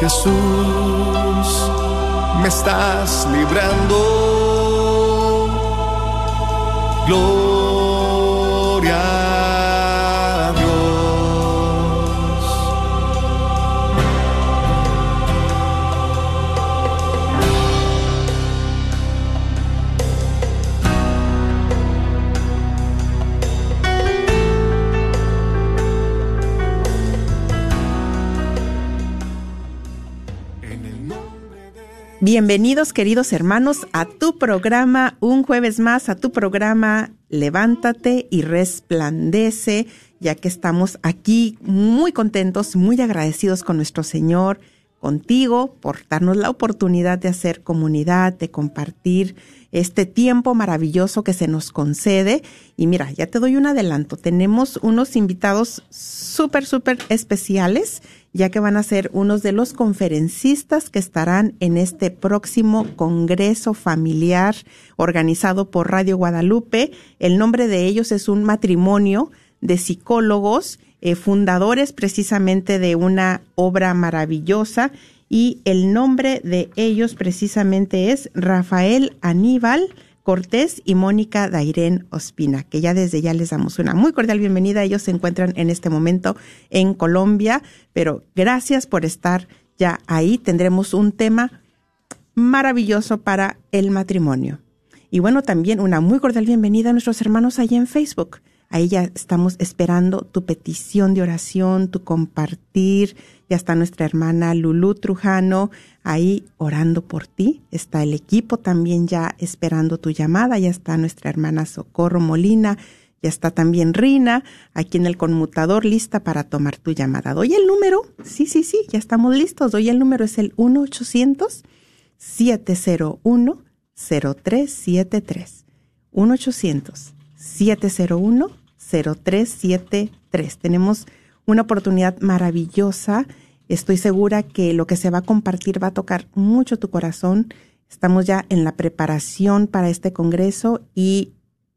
Jesús, me estás librando. Gloria Bienvenidos queridos hermanos a tu programa, un jueves más, a tu programa Levántate y resplandece, ya que estamos aquí muy contentos, muy agradecidos con nuestro Señor, contigo, por darnos la oportunidad de hacer comunidad, de compartir este tiempo maravilloso que se nos concede. Y mira, ya te doy un adelanto, tenemos unos invitados súper, súper especiales ya que van a ser unos de los conferencistas que estarán en este próximo Congreso Familiar organizado por Radio Guadalupe. El nombre de ellos es un matrimonio de psicólogos, eh, fundadores precisamente de una obra maravillosa y el nombre de ellos precisamente es Rafael Aníbal. Cortés y Mónica Dairén Ospina, que ya desde ya les damos una muy cordial bienvenida. Ellos se encuentran en este momento en Colombia, pero gracias por estar ya ahí. Tendremos un tema maravilloso para el matrimonio. Y bueno, también una muy cordial bienvenida a nuestros hermanos allá en Facebook. Ahí ya estamos esperando tu petición de oración, tu compartir. Ya está nuestra hermana Lulú Trujano ahí orando por ti. Está el equipo también ya esperando tu llamada. Ya está nuestra hermana Socorro Molina. Ya está también Rina aquí en el conmutador lista para tomar tu llamada. Doy el número. Sí, sí, sí, ya estamos listos. Doy el número. Es el 1 800 701 0373. 1 800 701-0373. Tenemos una oportunidad maravillosa. Estoy segura que lo que se va a compartir va a tocar mucho tu corazón. Estamos ya en la preparación para este congreso y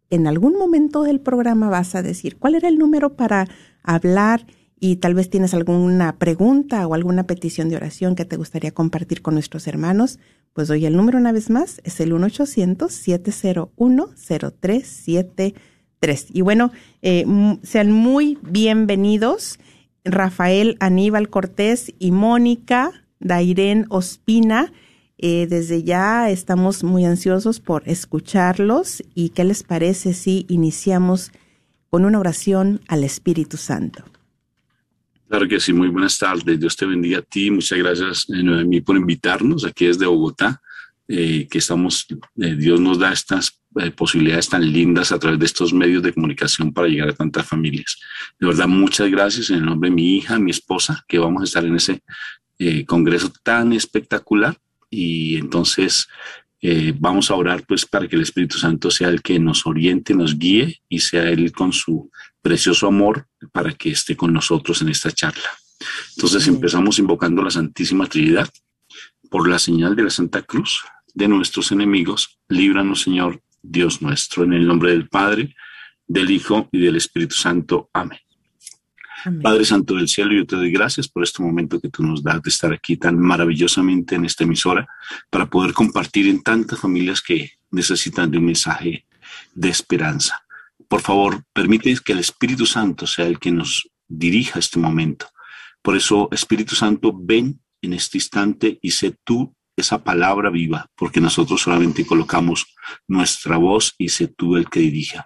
en algún momento del programa vas a decir cuál era el número para hablar y tal vez tienes alguna pregunta o alguna petición de oración que te gustaría compartir con nuestros hermanos. Pues doy el número una vez más, es el 1-800-701-0373. Y bueno, eh, sean muy bienvenidos Rafael Aníbal Cortés y Mónica Dairén Ospina. Eh, desde ya estamos muy ansiosos por escucharlos y qué les parece si iniciamos con una oración al Espíritu Santo. Claro que sí, muy buenas tardes. Dios te bendiga a ti. Muchas gracias, eh, Noemí, por invitarnos aquí desde Bogotá, eh, que estamos, eh, Dios nos da estas eh, posibilidades tan lindas a través de estos medios de comunicación para llegar a tantas familias. De verdad, muchas gracias en el nombre de mi hija, mi esposa, que vamos a estar en ese eh, congreso tan espectacular. Y entonces eh, vamos a orar pues para que el Espíritu Santo sea el que nos oriente, nos guíe y sea Él con su precioso amor para que esté con nosotros en esta charla. Entonces empezamos invocando la Santísima Trinidad por la señal de la Santa Cruz de nuestros enemigos. Líbranos, Señor Dios nuestro, en el nombre del Padre, del Hijo y del Espíritu Santo. Amén. Amén. Padre Santo del Cielo, yo te doy gracias por este momento que tú nos das de estar aquí tan maravillosamente en esta emisora para poder compartir en tantas familias que necesitan de un mensaje de esperanza. Por favor, permite que el Espíritu Santo sea el que nos dirija este momento. Por eso, Espíritu Santo, ven en este instante y sé tú esa palabra viva, porque nosotros solamente colocamos nuestra voz y sé tú el que dirija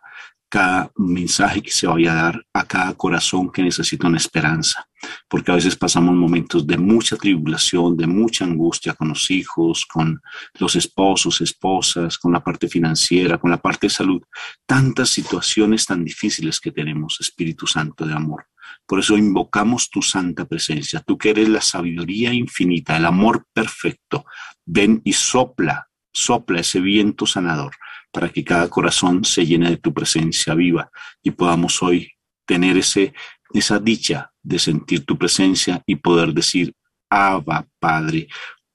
cada mensaje que se vaya a dar a cada corazón que necesita una esperanza, porque a veces pasamos momentos de mucha tribulación, de mucha angustia con los hijos, con los esposos, esposas, con la parte financiera, con la parte de salud, tantas situaciones tan difíciles que tenemos, Espíritu Santo de amor. Por eso invocamos tu santa presencia, tú que eres la sabiduría infinita, el amor perfecto. Ven y sopla, sopla ese viento sanador para que cada corazón se llene de tu presencia viva y podamos hoy tener ese, esa dicha de sentir tu presencia y poder decir, Abba, Padre,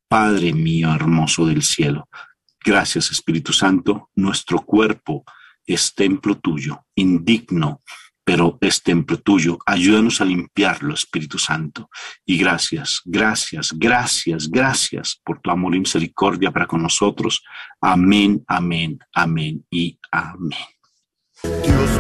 Padre mío hermoso del cielo. Gracias Espíritu Santo, nuestro cuerpo es templo tuyo, indigno, pero es templo tuyo. Ayúdanos a limpiarlo, Espíritu Santo. Y gracias, gracias, gracias, gracias por tu amor y misericordia para con nosotros. Amén, amén, amén y amén. Dios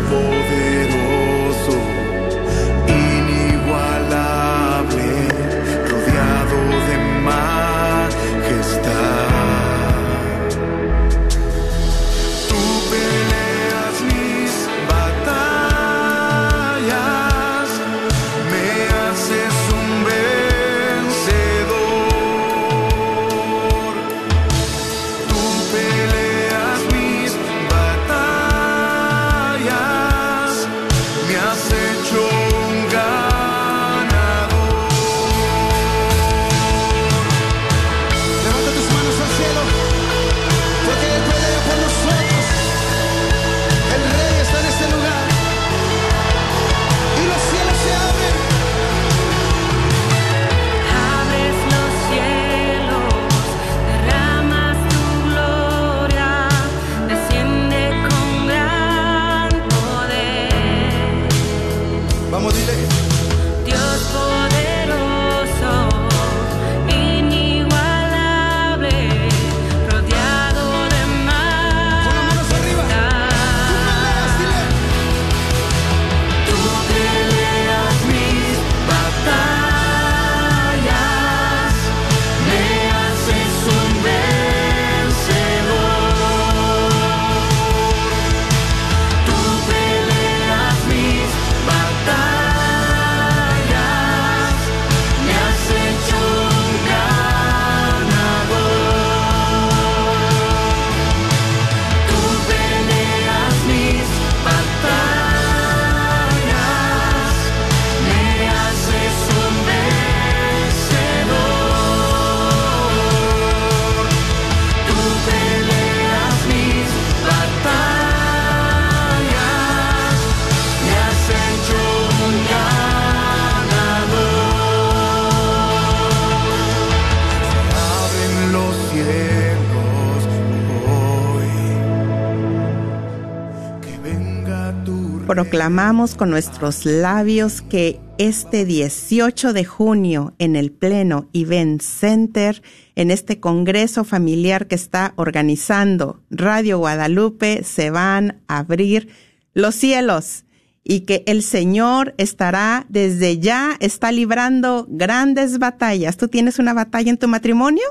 Proclamamos con nuestros labios que este 18 de junio en el Pleno Event Center, en este congreso familiar que está organizando Radio Guadalupe, se van a abrir los cielos y que el Señor estará desde ya, está librando grandes batallas. ¿Tú tienes una batalla en tu matrimonio?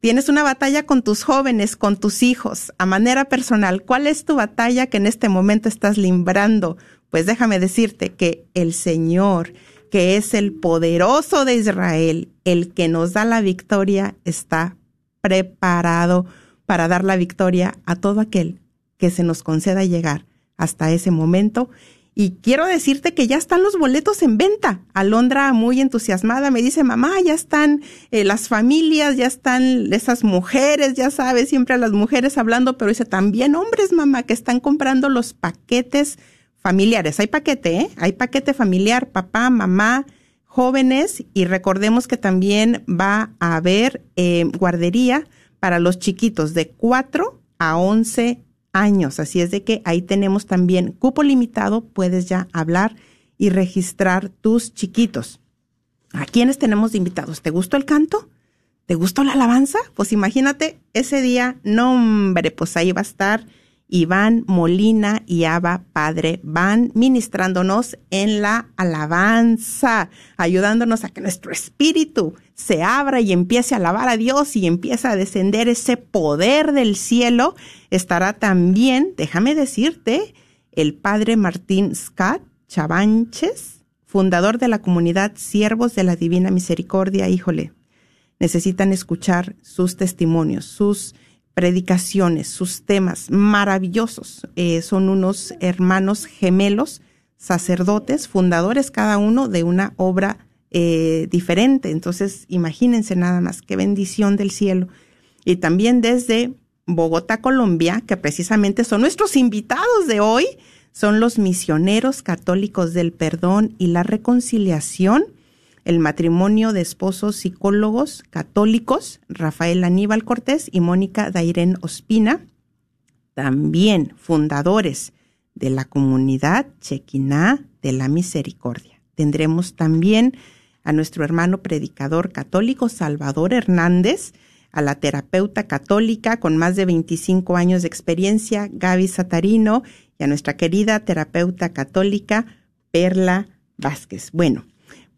Tienes una batalla con tus jóvenes, con tus hijos, a manera personal. ¿Cuál es tu batalla que en este momento estás librando? Pues déjame decirte que el Señor, que es el poderoso de Israel, el que nos da la victoria, está preparado para dar la victoria a todo aquel que se nos conceda llegar hasta ese momento. Y quiero decirte que ya están los boletos en venta. Alondra, muy entusiasmada, me dice, mamá, ya están eh, las familias, ya están esas mujeres, ya sabes, siempre a las mujeres hablando, pero dice también hombres, mamá, que están comprando los paquetes familiares. Hay paquete, ¿eh? Hay paquete familiar, papá, mamá, jóvenes, y recordemos que también va a haber eh, guardería para los chiquitos de 4 a 11 años. Así es de que ahí tenemos también cupo limitado, puedes ya hablar y registrar tus chiquitos. ¿A quiénes tenemos de invitados? ¿Te gustó el canto? ¿Te gustó la alabanza? Pues imagínate ese día, no hombre, pues ahí va a estar Iván Molina y Ava Padre van ministrándonos en la alabanza, ayudándonos a que nuestro espíritu se abra y empiece a alabar a Dios y empiece a descender ese poder del cielo. Estará también, déjame decirte, el Padre Martín Scott Chavanches, fundador de la comunidad Siervos de la Divina Misericordia. Híjole, necesitan escuchar sus testimonios, sus predicaciones, sus temas maravillosos. Eh, son unos hermanos gemelos, sacerdotes, fundadores cada uno de una obra eh, diferente. Entonces, imagínense nada más, qué bendición del cielo. Y también desde Bogotá, Colombia, que precisamente son nuestros invitados de hoy, son los misioneros católicos del perdón y la reconciliación el matrimonio de esposos psicólogos católicos, Rafael Aníbal Cortés y Mónica Dairén Ospina, también fundadores de la comunidad Chequiná de la Misericordia. Tendremos también a nuestro hermano predicador católico Salvador Hernández, a la terapeuta católica con más de 25 años de experiencia, Gaby Satarino, y a nuestra querida terapeuta católica, Perla Vázquez. Bueno,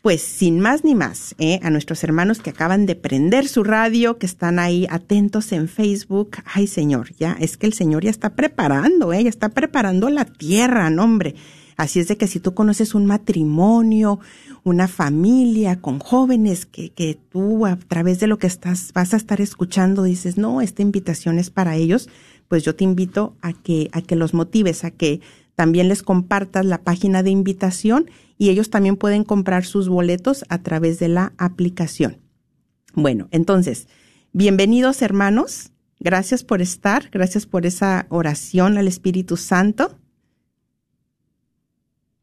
pues sin más ni más, ¿eh? a nuestros hermanos que acaban de prender su radio, que están ahí atentos en Facebook. Ay, Señor, ya, es que el Señor ya está preparando, ¿eh? ya está preparando la tierra, no, hombre. Así es de que si tú conoces un matrimonio, una familia con jóvenes que, que tú a través de lo que estás, vas a estar escuchando, dices, no, esta invitación es para ellos, pues yo te invito a que, a que los motives, a que también les compartas la página de invitación y ellos también pueden comprar sus boletos a través de la aplicación. Bueno, entonces, bienvenidos hermanos, gracias por estar, gracias por esa oración al Espíritu Santo.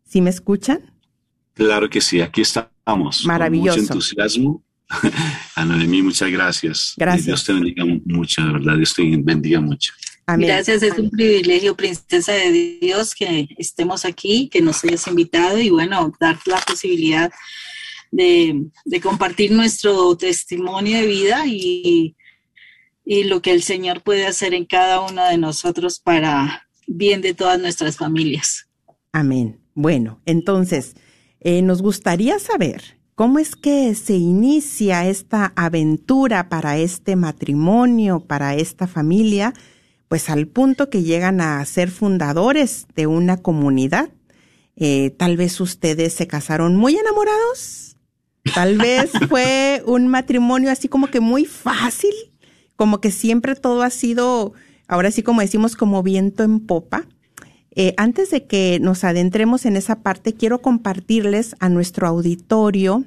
¿Sí me escuchan? Claro que sí, aquí estamos. Maravilloso. Con mucho entusiasmo. A Noemí, muchas gracias. Gracias. Dios te bendiga mucho, de verdad. Dios te bendiga mucho. Amén. Gracias, es un privilegio, princesa de Dios, que estemos aquí, que nos hayas invitado y bueno, dar la posibilidad de, de compartir nuestro testimonio de vida y, y lo que el Señor puede hacer en cada uno de nosotros para bien de todas nuestras familias. Amén. Bueno, entonces, eh, nos gustaría saber cómo es que se inicia esta aventura para este matrimonio, para esta familia pues al punto que llegan a ser fundadores de una comunidad. Eh, tal vez ustedes se casaron muy enamorados, tal vez fue un matrimonio así como que muy fácil, como que siempre todo ha sido, ahora sí como decimos, como viento en popa. Eh, antes de que nos adentremos en esa parte, quiero compartirles a nuestro auditorio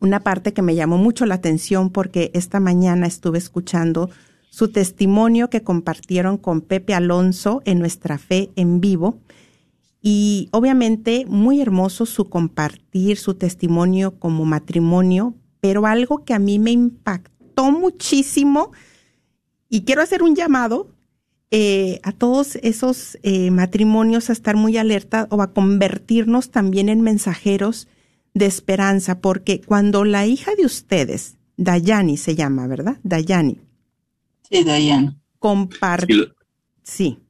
una parte que me llamó mucho la atención porque esta mañana estuve escuchando su testimonio que compartieron con Pepe Alonso en nuestra fe en vivo. Y obviamente muy hermoso su compartir su testimonio como matrimonio, pero algo que a mí me impactó muchísimo y quiero hacer un llamado eh, a todos esos eh, matrimonios a estar muy alerta o a convertirnos también en mensajeros de esperanza, porque cuando la hija de ustedes, Dayani se llama, ¿verdad? Dayani, Sí, Dayan. compartió. Sí.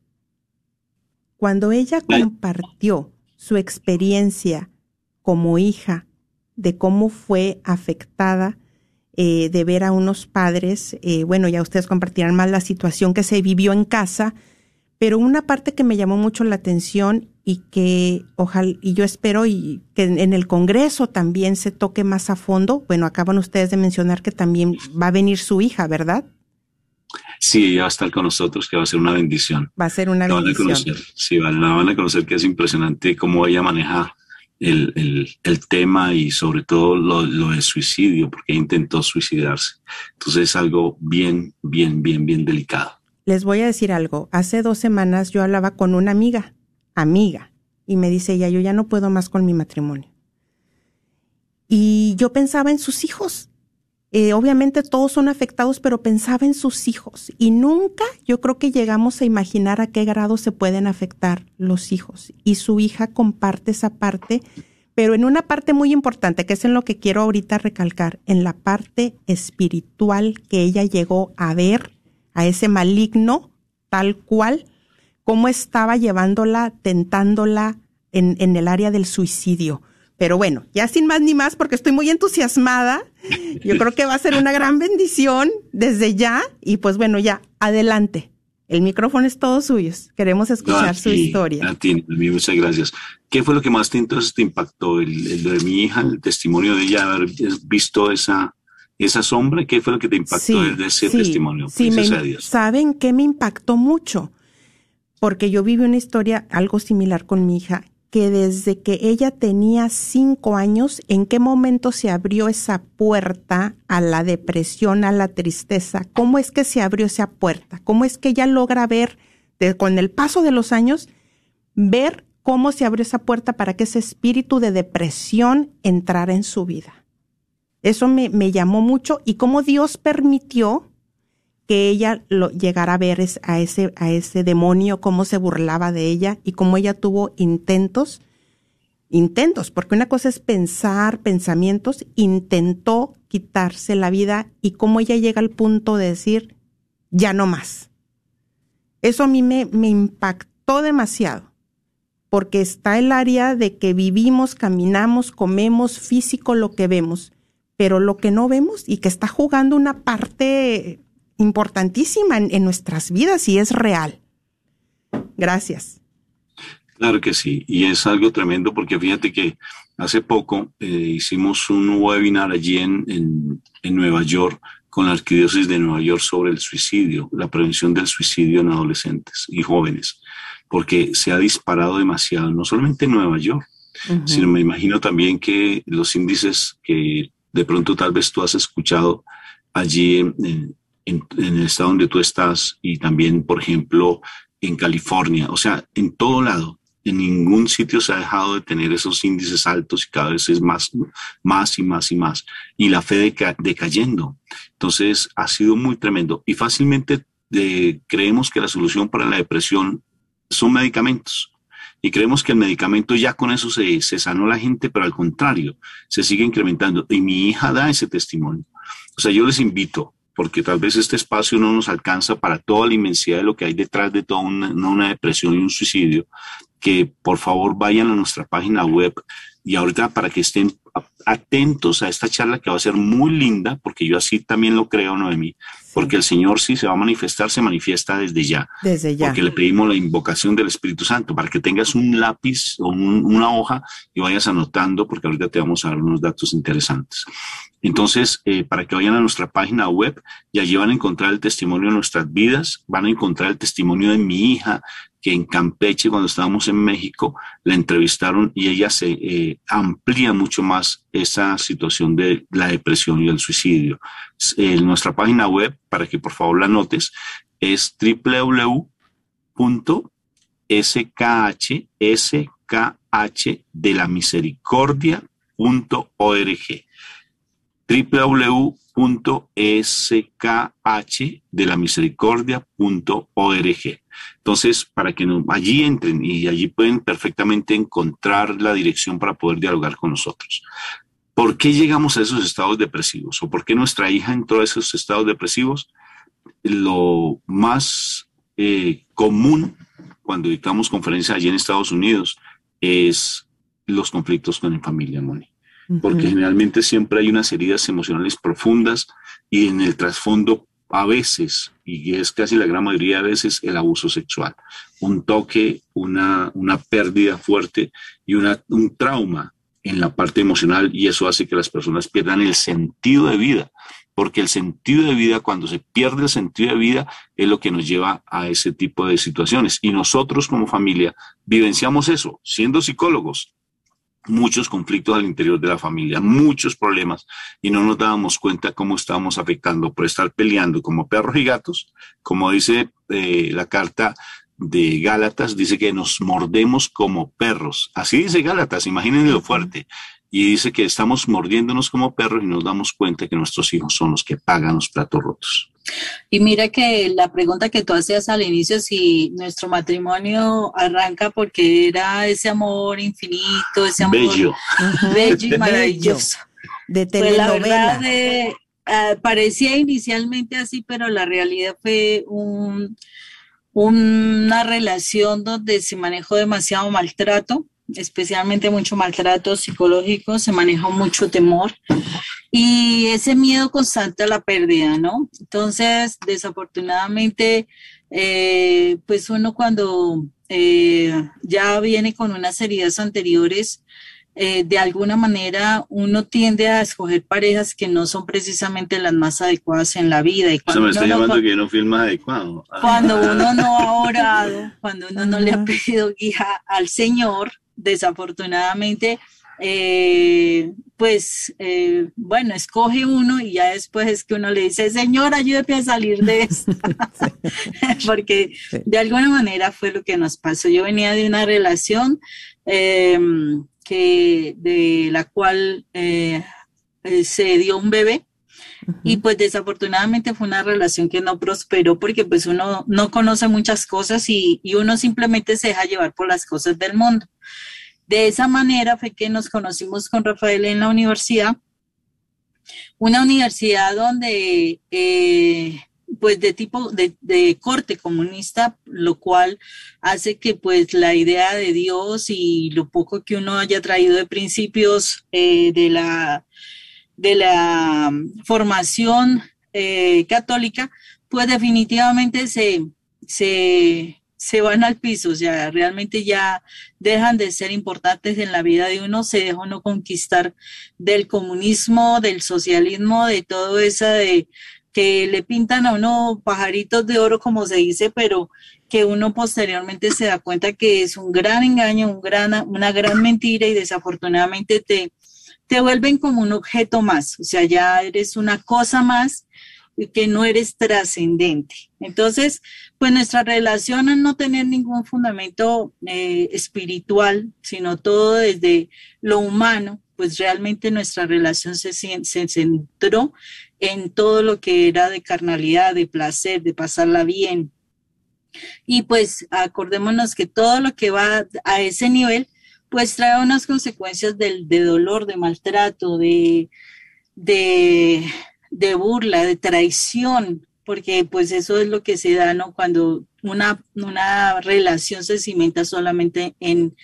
Cuando ella compartió su experiencia como hija de cómo fue afectada eh, de ver a unos padres, eh, bueno, ya ustedes compartirán más la situación que se vivió en casa, pero una parte que me llamó mucho la atención y que ojalá, y yo espero y que en el Congreso también se toque más a fondo, bueno, acaban ustedes de mencionar que también va a venir su hija, ¿verdad? Sí, va a estar con nosotros, que va a ser una bendición. Va a ser una La van a bendición. conocer, sí, la van a conocer que es impresionante cómo ella maneja el, el, el tema y sobre todo lo, lo del suicidio, porque intentó suicidarse. Entonces es algo bien, bien, bien, bien delicado. Les voy a decir algo. Hace dos semanas yo hablaba con una amiga, amiga, y me dice ella, yo ya no puedo más con mi matrimonio. Y yo pensaba en sus hijos. Eh, obviamente todos son afectados, pero pensaba en sus hijos. Y nunca yo creo que llegamos a imaginar a qué grado se pueden afectar los hijos. Y su hija comparte esa parte, pero en una parte muy importante, que es en lo que quiero ahorita recalcar, en la parte espiritual que ella llegó a ver a ese maligno tal cual cómo estaba llevándola, tentándola en, en el área del suicidio. Pero bueno, ya sin más ni más, porque estoy muy entusiasmada. Yo creo que va a ser una gran bendición desde ya. Y pues bueno, ya, adelante. El micrófono es todo suyo. Queremos escuchar No, su historia. A ti, a mí, muchas gracias. ¿Qué fue lo que más te, entonces, te impactó? ¿El, el de mi hija, el testimonio de ella, haber visto esa, esa sombra? ¿Qué fue lo que te impactó de, de ese sí, testimonio? sí, me- Dios. ¿Saben qué me impactó mucho? Porque yo viví una historia algo similar con mi hija, que desde que ella tenía cinco años, ¿en qué momento se abrió esa puerta a la depresión, a la tristeza? ¿Cómo es que se abrió esa puerta? ¿Cómo es que ella logra ver, de- con el paso de los años, ver cómo se abrió esa puerta para que ese espíritu de depresión entrara en su vida? Eso me, me llamó mucho y cómo Dios permitió que ella lo llegara a ver es- a ese, a ese demonio, cómo se burlaba de ella y cómo ella tuvo intentos, intentos, porque una cosa es pensar pensamientos, intentó quitarse la vida y cómo ella llega al punto de decir, ya no más. Eso a mí me, me impactó demasiado, porque está el área de que vivimos, caminamos, comemos, físico lo que vemos, pero lo que no vemos y que está jugando una parte importantísima en, en nuestras vidas y es real. Gracias. Claro que sí, y es algo tremendo porque fíjate que hace poco eh, hicimos un webinar allí en, en, en Nueva York con la Arquidiócesis de Nueva York sobre el suicidio, la prevención del suicidio en adolescentes y jóvenes, porque se ha disparado demasiado, no solamente en Nueva York, sino me imagino también que los índices que de pronto tal vez tú has escuchado allí en, en- en- el estado donde tú estás y también, por ejemplo, en California, o sea, en todo lado, en ningún sitio se ha dejado de tener esos índices altos y cada vez es más, más y más y más. Y la fe deca- decayendo. Entonces, ha sido muy tremendo. Y fácilmente eh, creemos que la solución para la depresión son medicamentos. Y creemos que el medicamento ya con eso se, se sanó la gente, pero al contrario, se sigue incrementando. Y mi hija da ese testimonio. O sea, yo les invito, porque tal vez este espacio no nos alcanza para toda la inmensidad de lo que hay detrás de toda una, depresión y un suicidio, que por favor vayan a nuestra página web y ahorita para que estén atentos a esta charla que va a ser muy linda, porque yo así también lo creo, Noemí, porque el Señor sí se va a manifestar, se manifiesta desde ya Desde ya. porque le pedimos la invocación del Espíritu Santo para que tengas un lápiz o un- una hoja y vayas anotando, porque ahorita te vamos a dar unos datos interesantes. Entonces, eh, para que vayan a nuestra página web y allí van a encontrar el testimonio de nuestras vidas, van a encontrar el testimonio de mi hija, que en Campeche, cuando estábamos en México, la entrevistaron y ella se eh, amplía mucho más esa situación de la depresión y el suicidio. Eh, nuestra página web, para que por favor la notes, es www.skh, skh Entonces, para que no- allí entren y allí pueden perfectamente encontrar la dirección para poder dialogar con nosotros. ¿Por qué llegamos a esos estados depresivos? ¿O por qué nuestra hija entró a esos estados depresivos? Lo más eh, común cuando dictamos conferencias allí en Estados Unidos es los conflictos con la familia, Moni porque generalmente siempre hay unas heridas emocionales profundas y en el trasfondo a veces, y es casi la gran mayoría de veces, el abuso sexual. Un toque, una, una pérdida fuerte y una, un trauma en la parte emocional y eso hace que las personas pierdan el sentido de vida, porque el sentido de vida, cuando se pierde el sentido de vida, es lo que nos lleva a ese tipo de situaciones. Y nosotros como familia vivenciamos eso, siendo psicólogos, muchos conflictos al interior de la familia, muchos problemas, y no nos dábamos cuenta cómo estábamos afectando por estar peleando como perros y gatos, como dice eh, la carta de Gálatas, dice que nos mordemos como perros. Así dice Gálatas, imagínense lo fuerte. Y dice que estamos mordiéndonos como perros y nos damos cuenta que nuestros hijos son los que pagan los platos rotos. Y mira que la pregunta que tú hacías al inicio, si nuestro matrimonio arranca porque era ese amor infinito, ese amor Bello. Bello y Bello. maravilloso. De Pues la verdad eh, ah, parecía inicialmente así, pero la realidad fue un, una relación donde se manejó demasiado maltrato, especialmente mucho maltrato psicológico, se manejó mucho temor y ese miedo constante a la pérdida, ¿no? Entonces, desafortunadamente, eh, pues uno cuando eh, ya viene con unas heridas anteriores, eh, de alguna manera uno tiende a escoger parejas que no son precisamente las más adecuadas en la vida. Y cuando me está llamando que no fui el más adecuado. Cuando uno no ha orado, cuando uno no le ha pedido guía al Señor, desafortunadamente, eh, pues eh, bueno, escoge uno y ya después es que uno le dice, Señor, ayúdame a salir de esto. Porque de alguna manera fue lo que nos pasó. Yo venía de una relación eh, que de la cual eh, eh, se dio un bebé y pues desafortunadamente fue una relación que no prosperó porque pues uno no conoce muchas cosas y, y, uno simplemente se deja llevar por las cosas del mundo. De esa manera fue que nos conocimos con Rafael en la universidad, una universidad donde eh, pues de tipo de, de, corte comunista, lo cual hace que pues la idea de Dios y lo poco que uno haya traído de principios eh, de la de la formación eh, católica, pues definitivamente se, se, se van al piso, o sea, realmente ya dejan de ser importantes en la vida de uno, se deja uno conquistar del comunismo, del socialismo, de todo eso de que le pintan a uno pajaritos de oro, como se dice, pero que uno posteriormente se da cuenta que es un gran engaño, un gran, una gran mentira y desafortunadamente te, te vuelven como un objeto más, o sea, ya eres una cosa más que no eres trascendente. Entonces, pues nuestra relación al no tener ningún fundamento eh, espiritual, sino todo desde lo humano, pues realmente nuestra relación se, se centró en todo lo que era de carnalidad, de placer, de pasarla bien. Y pues acordémonos que todo lo que va a ese nivel, pues trae unas consecuencias de, de dolor, de maltrato, de, de, de, burla, de traición, porque pues eso es lo que se da, ¿no? Cuando una, una relación se cimenta solamente en,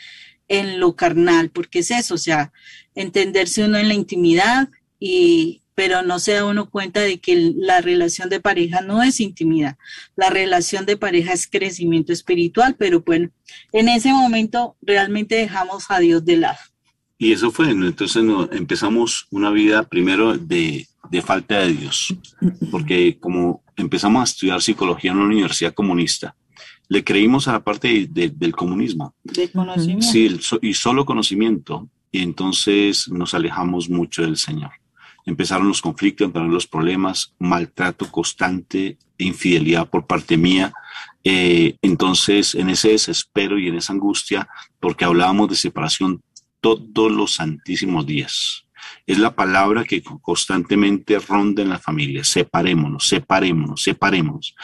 en lo carnal, porque es eso, o sea, entenderse uno en la intimidad y, pero no se da uno cuenta de que la relación de pareja no es intimidad, la relación de pareja es crecimiento espiritual, pero bueno, en ese momento realmente dejamos a Dios de lado. Y eso fue, entonces no, empezamos una vida primero de, de, falta de Dios, porque como empezamos a estudiar psicología en una universidad comunista, le creímos a la parte de, de, del comunismo. De conocimiento. Sí, el, y solo conocimiento, y entonces nos alejamos mucho del Señor empezaron los conflictos, empezaron los problemas, maltrato constante, infidelidad por parte mía. Eh, entonces, en ese desespero y en esa angustia, porque hablábamos de separación todos los santísimos días. Es la palabra que constantemente ronda en la familia. Separémonos, separémonos, separémonos.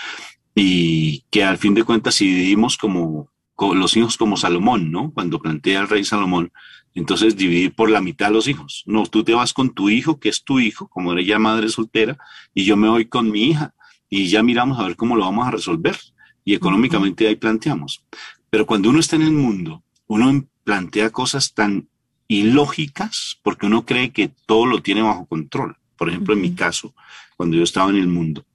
Y que al fin de cuentas, si vivimos como los hijos como Salomón, ¿no? Cuando plantea el rey Salomón, entonces, dividir por la mitad a los hijos. No, tú te vas con tu hijo, que es tu hijo, como eres ya madre soltera, y yo me voy con mi hija. Y ya miramos a ver cómo lo vamos a resolver. Y económicamente ahí planteamos. Pero cuando uno está en el mundo, uno plantea cosas tan ilógicas porque uno cree que todo lo tiene bajo control. Por ejemplo, en mi caso, cuando yo estaba en el mundo.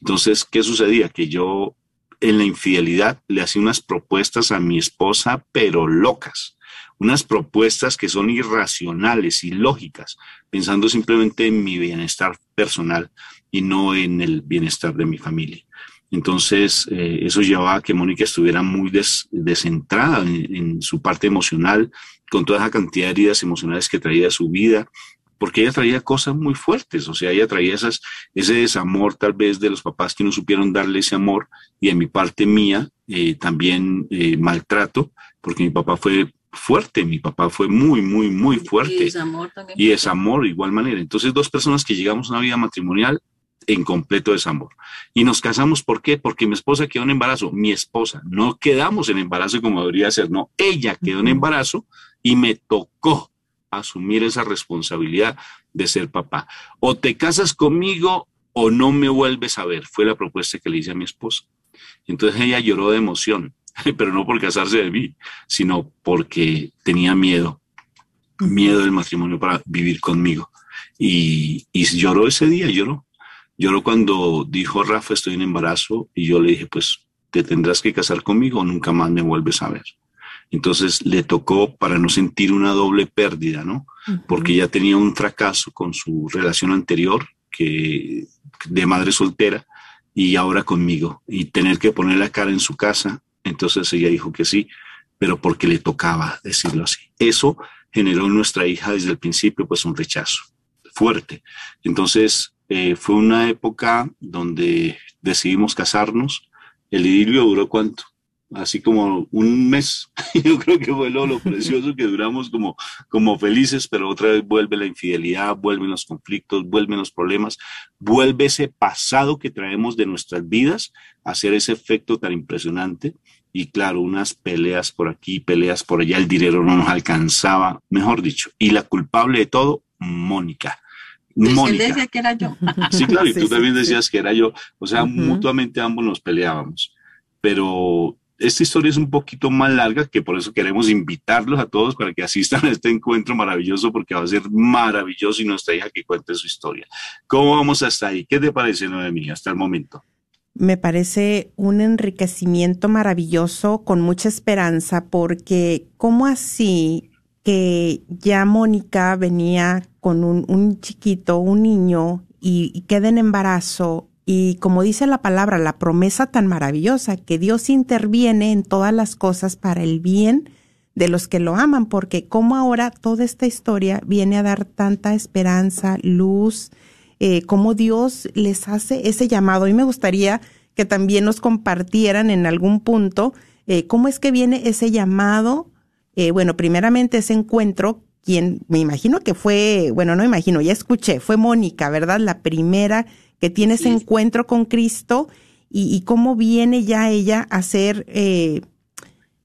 Entonces, ¿qué sucedía? Que yo en la infidelidad le hacía unas propuestas a mi esposa, pero locas unas propuestas que son irracionales y lógicas, pensando simplemente en mi bienestar personal y no en el bienestar de mi familia. Entonces, eh, eso llevaba a que Mónica estuviera muy descentrada en, su parte emocional, con toda esa cantidad de heridas emocionales que traía su vida, porque ella traía cosas muy fuertes, o sea, ella traía esas, ese desamor tal vez de los papás que no supieron darle ese amor, y en mi parte mía eh, también eh, maltrato, porque mi papá fue fuerte, mi papá fue muy, muy, muy fuerte. Y desamor también. Y desamor, de igual manera. Entonces, dos personas que llegamos a una vida matrimonial en completo desamor. Y nos casamos, ¿por qué? Porque mi esposa quedó en embarazo, mi esposa, no quedamos en embarazo como debería ser, no, ella quedó en embarazo y me tocó asumir esa responsabilidad de ser papá. O te casas conmigo o no me vuelves a ver, fue la propuesta que le hice a mi esposa. Entonces ella lloró de emoción, pero no por casarse de mí, sino porque tenía miedo, miedo del matrimonio para vivir conmigo. Y, y lloró ese día, lloró. Lloró cuando dijo Rafa, estoy en embarazo, y yo le dije, pues te tendrás que casar conmigo o nunca más me vuelves a ver. Entonces le tocó para no sentir una doble pérdida, ¿no? Porque ya tenía un fracaso con su relación anterior, que de madre soltera, y ahora conmigo, y tener que poner la cara en su casa. Entonces ella dijo que sí, pero porque le tocaba decirlo así. Eso generó en nuestra hija desde el principio pues un rechazo fuerte. Entonces eh, fue una época donde decidimos casarnos. El idilio duró cuánto? Así como un mes. Yo creo que fue lo, lo, precioso que duramos como, como felices, pero otra vez vuelve la infidelidad, vuelven los conflictos, vuelven los problemas, vuelve ese pasado que traemos de nuestras vidas a hacer ese efecto tan impresionante. Y claro, unas peleas por aquí, peleas por allá, el dinero no nos alcanzaba, mejor dicho. Y la culpable de todo, Mónica. Mónica. decía que era yo. Sí, claro, y tú también decías que era yo. O sea, uh -huh. mutuamente ambos nos peleábamos. Pero esta historia es un poquito más larga, que por eso queremos invitarlos a todos para que asistan a este encuentro maravilloso, porque va a ser maravilloso y nuestra hija que cuente su historia. ¿Cómo vamos hasta ahí? ¿Qué te parece, Noemí, hasta el momento? Me parece un enriquecimiento maravilloso con mucha esperanza, porque ¿cómo así que ya Mónica venía con un, un chiquito, un niño, y, y queda en embarazo y como dice la palabra, la promesa tan maravillosa que Dios interviene en todas las cosas para el bien de los que lo aman, porque como ahora toda esta historia viene a dar tanta esperanza, luz, eh, cómo Dios les hace ese llamado. Y me gustaría que también nos compartieran en algún punto eh, cómo es que viene ese llamado, eh, bueno, primeramente ese encuentro, quien me imagino que fue, bueno, no imagino, ya escuché, fue Mónica, ¿verdad? La primera que tiene ese encuentro con Cristo y, y, cómo viene ya ella a ser, eh,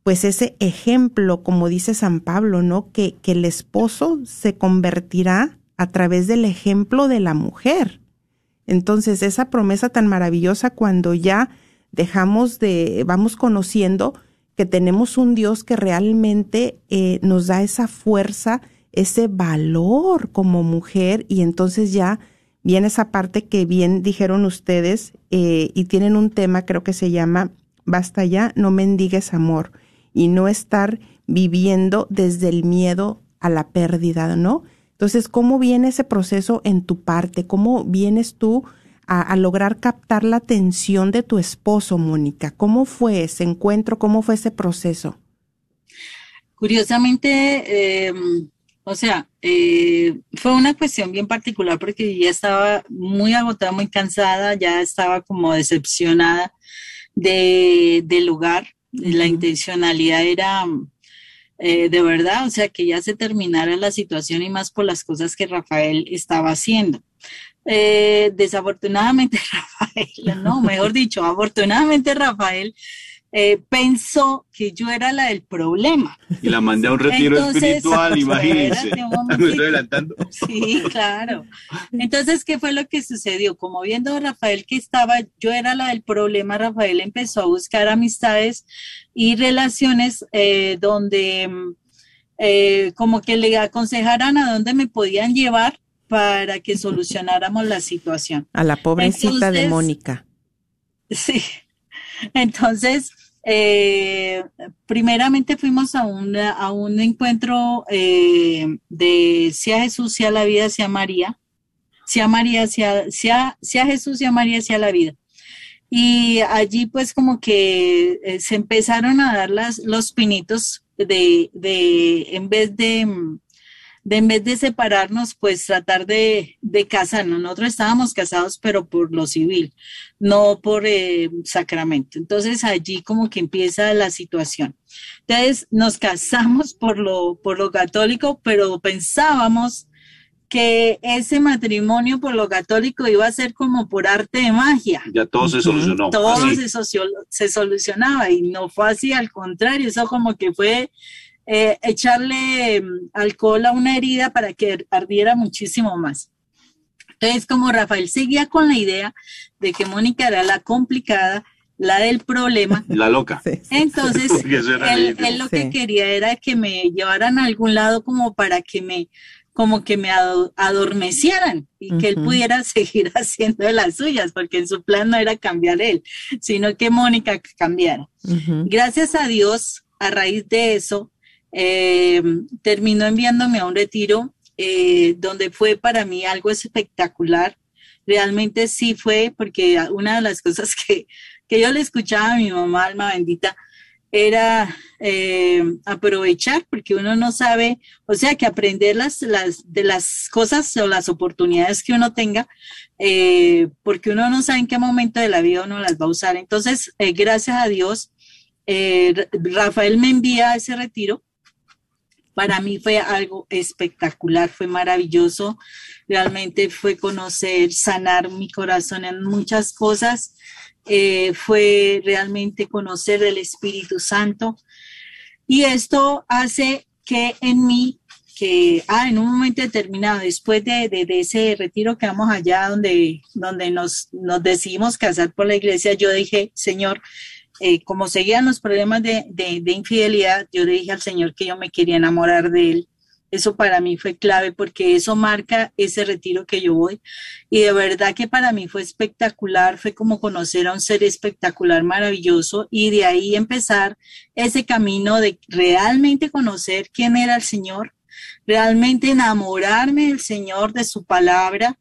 pues ese ejemplo, como dice San Pablo, ¿no? Que, que el esposo se convertirá a través del ejemplo de la mujer. Entonces, esa promesa tan maravillosa cuando ya dejamos de, vamos conociendo que tenemos un Dios que realmente eh, nos da esa fuerza, ese valor como mujer y entonces ya viene esa parte que bien dijeron ustedes eh, y tienen un tema creo que se llama Basta ya, no mendigues amor y no estar viviendo desde el miedo a la pérdida, ¿no? Entonces, ¿cómo viene ese proceso en tu parte? ¿Cómo vienes tú a, lograr captar la atención de tu esposo, Mónica? ¿Cómo fue ese encuentro? ¿Cómo fue ese proceso? Curiosamente, eh, o sea, eh, fue una cuestión bien particular porque ya estaba muy agotada, muy cansada, ya estaba como decepcionada de, del lugar. La intencionalidad era eh, de verdad, o sea, que ya se terminara la situación y más por las cosas que Rafael estaba haciendo. Eh, desafortunadamente Rafael, no, mejor dicho, afortunadamente Rafael eh, pensó que yo era la del problema. Y la mandé a un retiro Entonces, espiritual, imagínense. Me estoy adelantando. Sí, claro. Entonces, ¿qué fue lo que sucedió? Como viendo a Rafael que estaba, yo era la del problema, Rafael empezó a buscar amistades y relaciones eh, donde eh, como que le aconsejaran a dónde me podían llevar para que solucionáramos la situación. A la pobrecita Entonces, de Mónica. Sí. Entonces, eh, primeramente fuimos a un, a un encuentro eh, de sea Jesús, sea la vida, sea María, sea María, sea, sea, sea Jesús, sea María, sea la vida. Y allí pues como que eh, se empezaron a dar las, los pinitos de, de en vez de, de en vez de separarnos, pues tratar de, de casarnos. Nosotros estábamos casados, pero por lo civil, no por eh, sacramento. Entonces allí como que empieza la situación. Entonces nos casamos por lo, por lo católico, pero pensábamos que ese matrimonio por lo católico iba a ser como por arte de magia. Ya todo se solucionó. Todo se, se, solucionaba y no fue así, al contrario, eso como que fue eh, echarle mm, alcohol a una herida para que ardiera muchísimo más. Entonces, como Rafael seguía con la idea de que Mónica era la complicada, la del problema. La loca. Sí, sí. Entonces, él, lo Sí. que quería era que me llevaran a algún lado como para que me, como que me ado- adormecieran y que él pudiera seguir haciendo de las suyas, porque en su plan no era cambiar él, sino que Mónica cambiara. Gracias a Dios, a raíz de eso, eh, terminó enviándome a un retiro eh, donde fue para mí algo espectacular. Realmente sí fue, porque una de las cosas que, que yo le escuchaba a mi mamá, alma bendita, era eh, aprovechar, porque uno no sabe, o sea, que aprender las, las, de las cosas o las oportunidades que uno tenga, porque uno no sabe en qué momento de la vida uno las va a usar. Entonces, gracias a Dios, Ra- Rafael me envía a ese retiro. Para mí fue algo espectacular, fue maravilloso. Realmente fue conocer, sanar mi corazón en muchas cosas. Eh, fue realmente conocer el Espíritu Santo. Y esto hace que en mí, que ah, en un momento determinado, después de, de- de ese retiro que vamos allá donde, donde nos, nos decidimos casar por la iglesia, yo dije, Señor, eh, como seguían los problemas de, de- de infidelidad, yo le dije al Señor que yo me quería enamorar de Él. Eso para mí fue clave porque eso marca ese retiro que yo voy. Y de verdad que para mí fue espectacular, fue como conocer a un ser espectacular, maravilloso, y de ahí empezar ese camino de realmente conocer quién era el Señor, realmente enamorarme del Señor, de su palabra,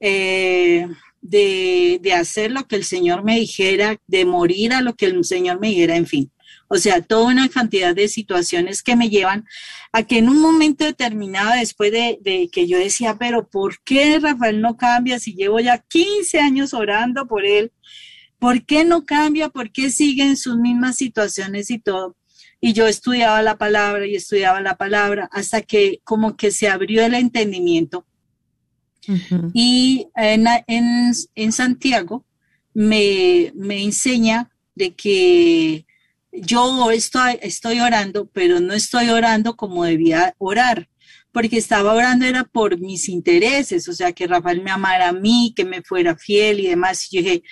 eh, de, de hacer lo que el Señor me dijera, de morir a lo que el Señor me dijera, en fin. O sea, toda una cantidad de situaciones que me llevan a que en un momento determinado, después de, de que yo decía, pero ¿por qué Rafael no cambia si llevo ya 15 años orando por él? ¿Por qué no cambia? ¿Por qué sigue en sus mismas situaciones y todo? Y yo estudiaba la palabra y estudiaba la palabra hasta que como que se abrió el entendimiento Y en, en, en Santiago me, me enseña de que yo estoy, estoy orando, pero no estoy orando como debía orar, porque estaba orando era por mis intereses, o sea, que Rafael me amara a mí, que me fuera fiel y demás. Y yo dije,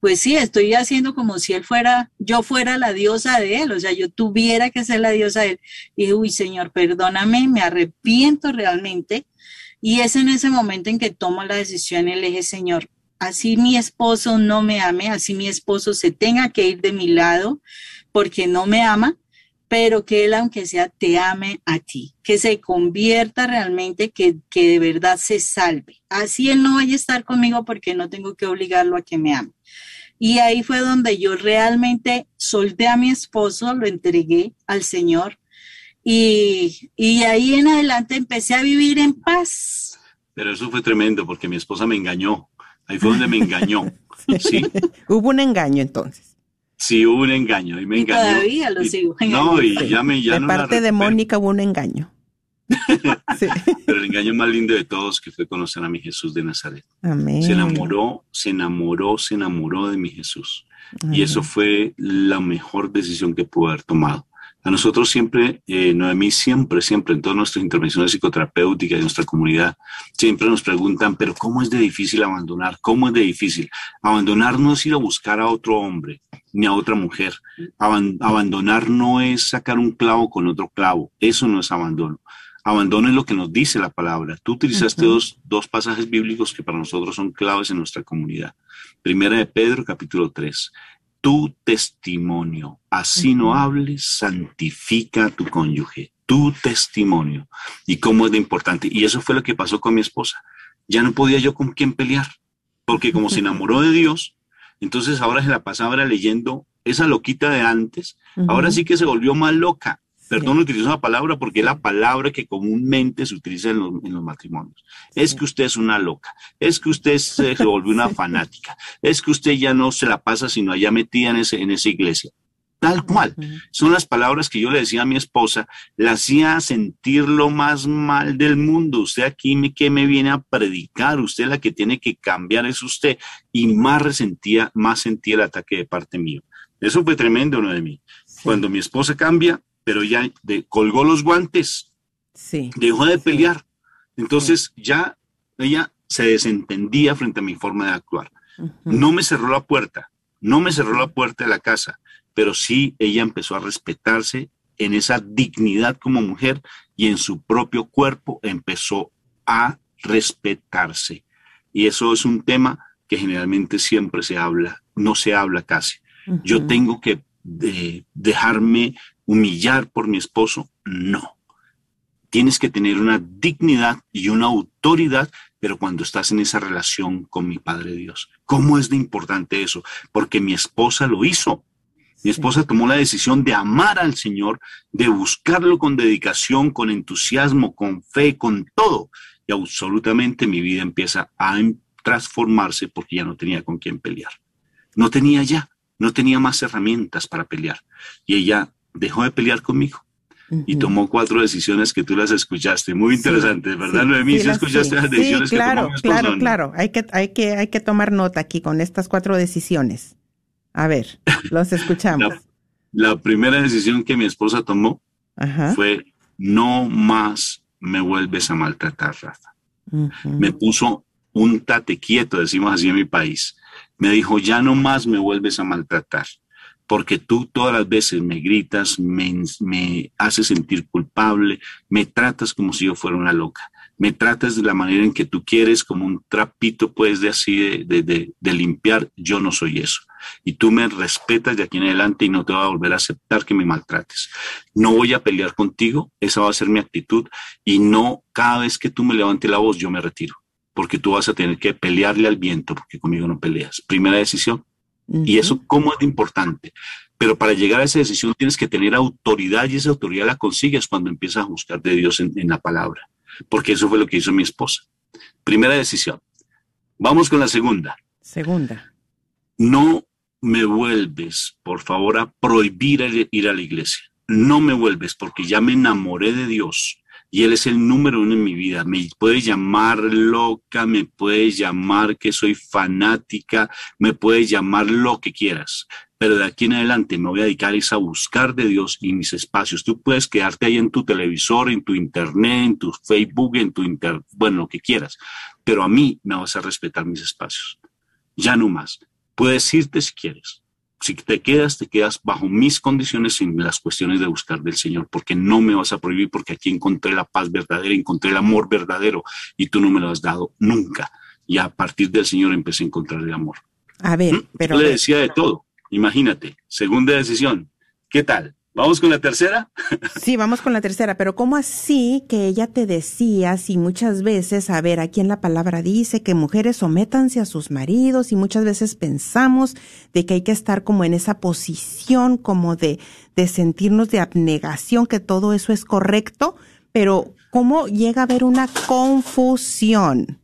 pues sí, estoy haciendo como si él fuera, yo fuera la diosa de él, o sea, yo tuviera que ser la diosa de él. Y dije, uy, Señor, perdóname, me arrepiento realmente. Y es en ese momento en que tomo la decisión y le dije, Señor, así mi esposo no me ame, así mi esposo se tenga que ir de mi lado porque no me ama, pero que él, aunque sea, te ame a ti, que se convierta realmente, que, que de verdad se salve. Así él no vaya a estar conmigo porque no tengo que obligarlo a que me ame. Y ahí fue donde yo realmente solté a mi esposo, lo entregué al Señor y, y ahí en adelante empecé a vivir en paz. Pero eso fue tremendo porque mi esposa me engañó. Ahí fue donde me engañó. Sí, Hubo un engaño entonces. sí hubo un engaño. Y me Y engañó. todavía lo Y- sigo No, y engañando. ya me ya de no la parte de. Mónica hubo un engaño. Sí. Pero el engaño más lindo de todos que fue conocer a mi Jesús de Nazaret. Amén. Se enamoró, se enamoró, se enamoró de mi Jesús. Y eso fue la mejor decisión que pudo haber tomado. A nosotros siempre, eh, Noemí, siempre, siempre, en todas nuestras intervenciones psicoterapéuticas de nuestra comunidad, siempre nos preguntan, pero ¿cómo es de difícil abandonar? ¿Cómo es de difícil? Abandonar no es ir a buscar a otro hombre ni a otra mujer. Aban- abandonar no es sacar un clavo con otro clavo. Eso no es abandono. Abandono es lo que nos dice la palabra. Tú utilizaste dos, dos pasajes bíblicos que para nosotros son claves en nuestra comunidad. Primera de Pedro, capítulo 3. Tu testimonio, así no hables, santifica a tu cónyuge. Tu testimonio. Y cómo es de importante. Y eso fue lo que pasó con mi esposa. Ya no podía yo con quién pelear. Porque como se enamoró de Dios, entonces ahora se la pasaba leyendo esa loquita de antes. Ahora sí que se volvió más loca. Sí. Perdón, utilizo la palabra porque es la palabra que comúnmente se utiliza en los, en los matrimonios. Es Sí. que usted es una loca, es que usted se, se volvió una fanática, es que usted ya no se la pasa sino allá metida en, ese, en esa iglesia. Tal cual. Son las palabras que yo le decía a mi esposa, la hacía sentir lo más mal del mundo. Usted aquí me, que me viene a predicar, usted la que tiene que cambiar es usted. Y más resentía, más sentía el ataque de parte mío. Eso fue tremendo, ¿no? De mí. Sí. Cuando mi esposa cambia, pero ya de- colgó los guantes, Sí. dejó de pelear. Entonces ya ella se desentendía frente a mi forma de actuar. No me cerró la puerta, No me cerró la puerta de la casa, pero sí ella empezó a respetarse en esa dignidad como mujer y en su propio cuerpo empezó a respetarse. Y eso es un tema que generalmente siempre se habla, no se habla casi. Yo tengo que de, dejarme humillar por mi esposo. No. Tienes que tener una dignidad y una autoridad, pero cuando estás en esa relación con mi Padre Dios. ¿Cómo es de importante eso? Porque mi esposa lo hizo. Mi esposa tomó la decisión de amar al Señor, de buscarlo con dedicación, con entusiasmo, con fe, con todo. Y absolutamente mi vida empieza a transformarse porque ya no tenía con quién pelear. No tenía ya, no tenía más herramientas para pelear. Y ella dejó de pelear conmigo. Y tomó cuatro decisiones que tú las escuchaste, muy interesantes, ¿verdad, sí, Noemí? Sí, escuchaste las decisiones claro, que tomó Claro, claro, hay que, hay, que, hay que tomar nota aquí con estas cuatro decisiones. A ver, los escuchamos. la, la, primera decisión que mi esposa tomó Ajá. fue no más me vuelves a maltratar, Rafa. Uh -huh. Me puso un tate quieto, decimos así en mi país. Me dijo, ya no más me vuelves a maltratar, porque tú todas las veces me gritas, me, me haces sentir culpable, me tratas como si yo fuera una loca me tratas de la manera en que tú quieres, como un trapito, pues, de así, de, de, de, de, limpiar, yo no soy eso. Y tú me respetas de aquí en adelante y no te voy a volver a aceptar que me maltrates. No voy a pelear contigo, esa va a ser mi actitud, y no cada vez que tú me levantes la voz, yo me retiro, porque tú vas a tener que pelearle al viento, porque conmigo no peleas. Primera decisión. Uh -huh. Y eso, ¿cómo es importante? Pero para llegar a esa decisión tienes que tener autoridad y esa autoridad la consigues cuando empiezas a buscar de Dios en, en la palabra porque eso fue lo que hizo mi esposa. Primera decisión. Vamos con la segunda. Segunda. No me vuelves, por favor, a prohibir ir a la iglesia. No me vuelves porque ya me enamoré de Dios y Él es el número uno en mi vida. Me puede llamar loca, me puede llamar que soy fanática, me puede llamar lo que quieras, pero de aquí en adelante me voy a dedicar a buscar de Dios y mis espacios. Tú puedes quedarte ahí en tu televisor, en tu internet, en tu Facebook, en tu inter, bueno, lo que quieras, pero a mí me vas a respetar mis espacios. Ya no más. Puedes irte si quieres. Si te quedas, te quedas bajo mis condiciones en las cuestiones de buscar del Señor, porque no me vas a prohibir, porque aquí encontré la paz verdadera, encontré el amor verdadero y tú no me lo has dado nunca. Y a partir del Señor empecé a encontrar el amor. A ver, ¿Mm? pero. Yo le decía de todo. Imagínate, segunda decisión. ¿Qué tal? ¿Vamos con la tercera? Sí, vamos con la tercera, pero ¿cómo así que ella te decía si muchas veces, a ver, aquí en la palabra dice que mujeres sométanse a sus maridos y muchas veces pensamos de que hay que estar como en esa posición como de, de sentirnos de abnegación, que todo eso es correcto, pero ¿cómo llega a haber una confusión?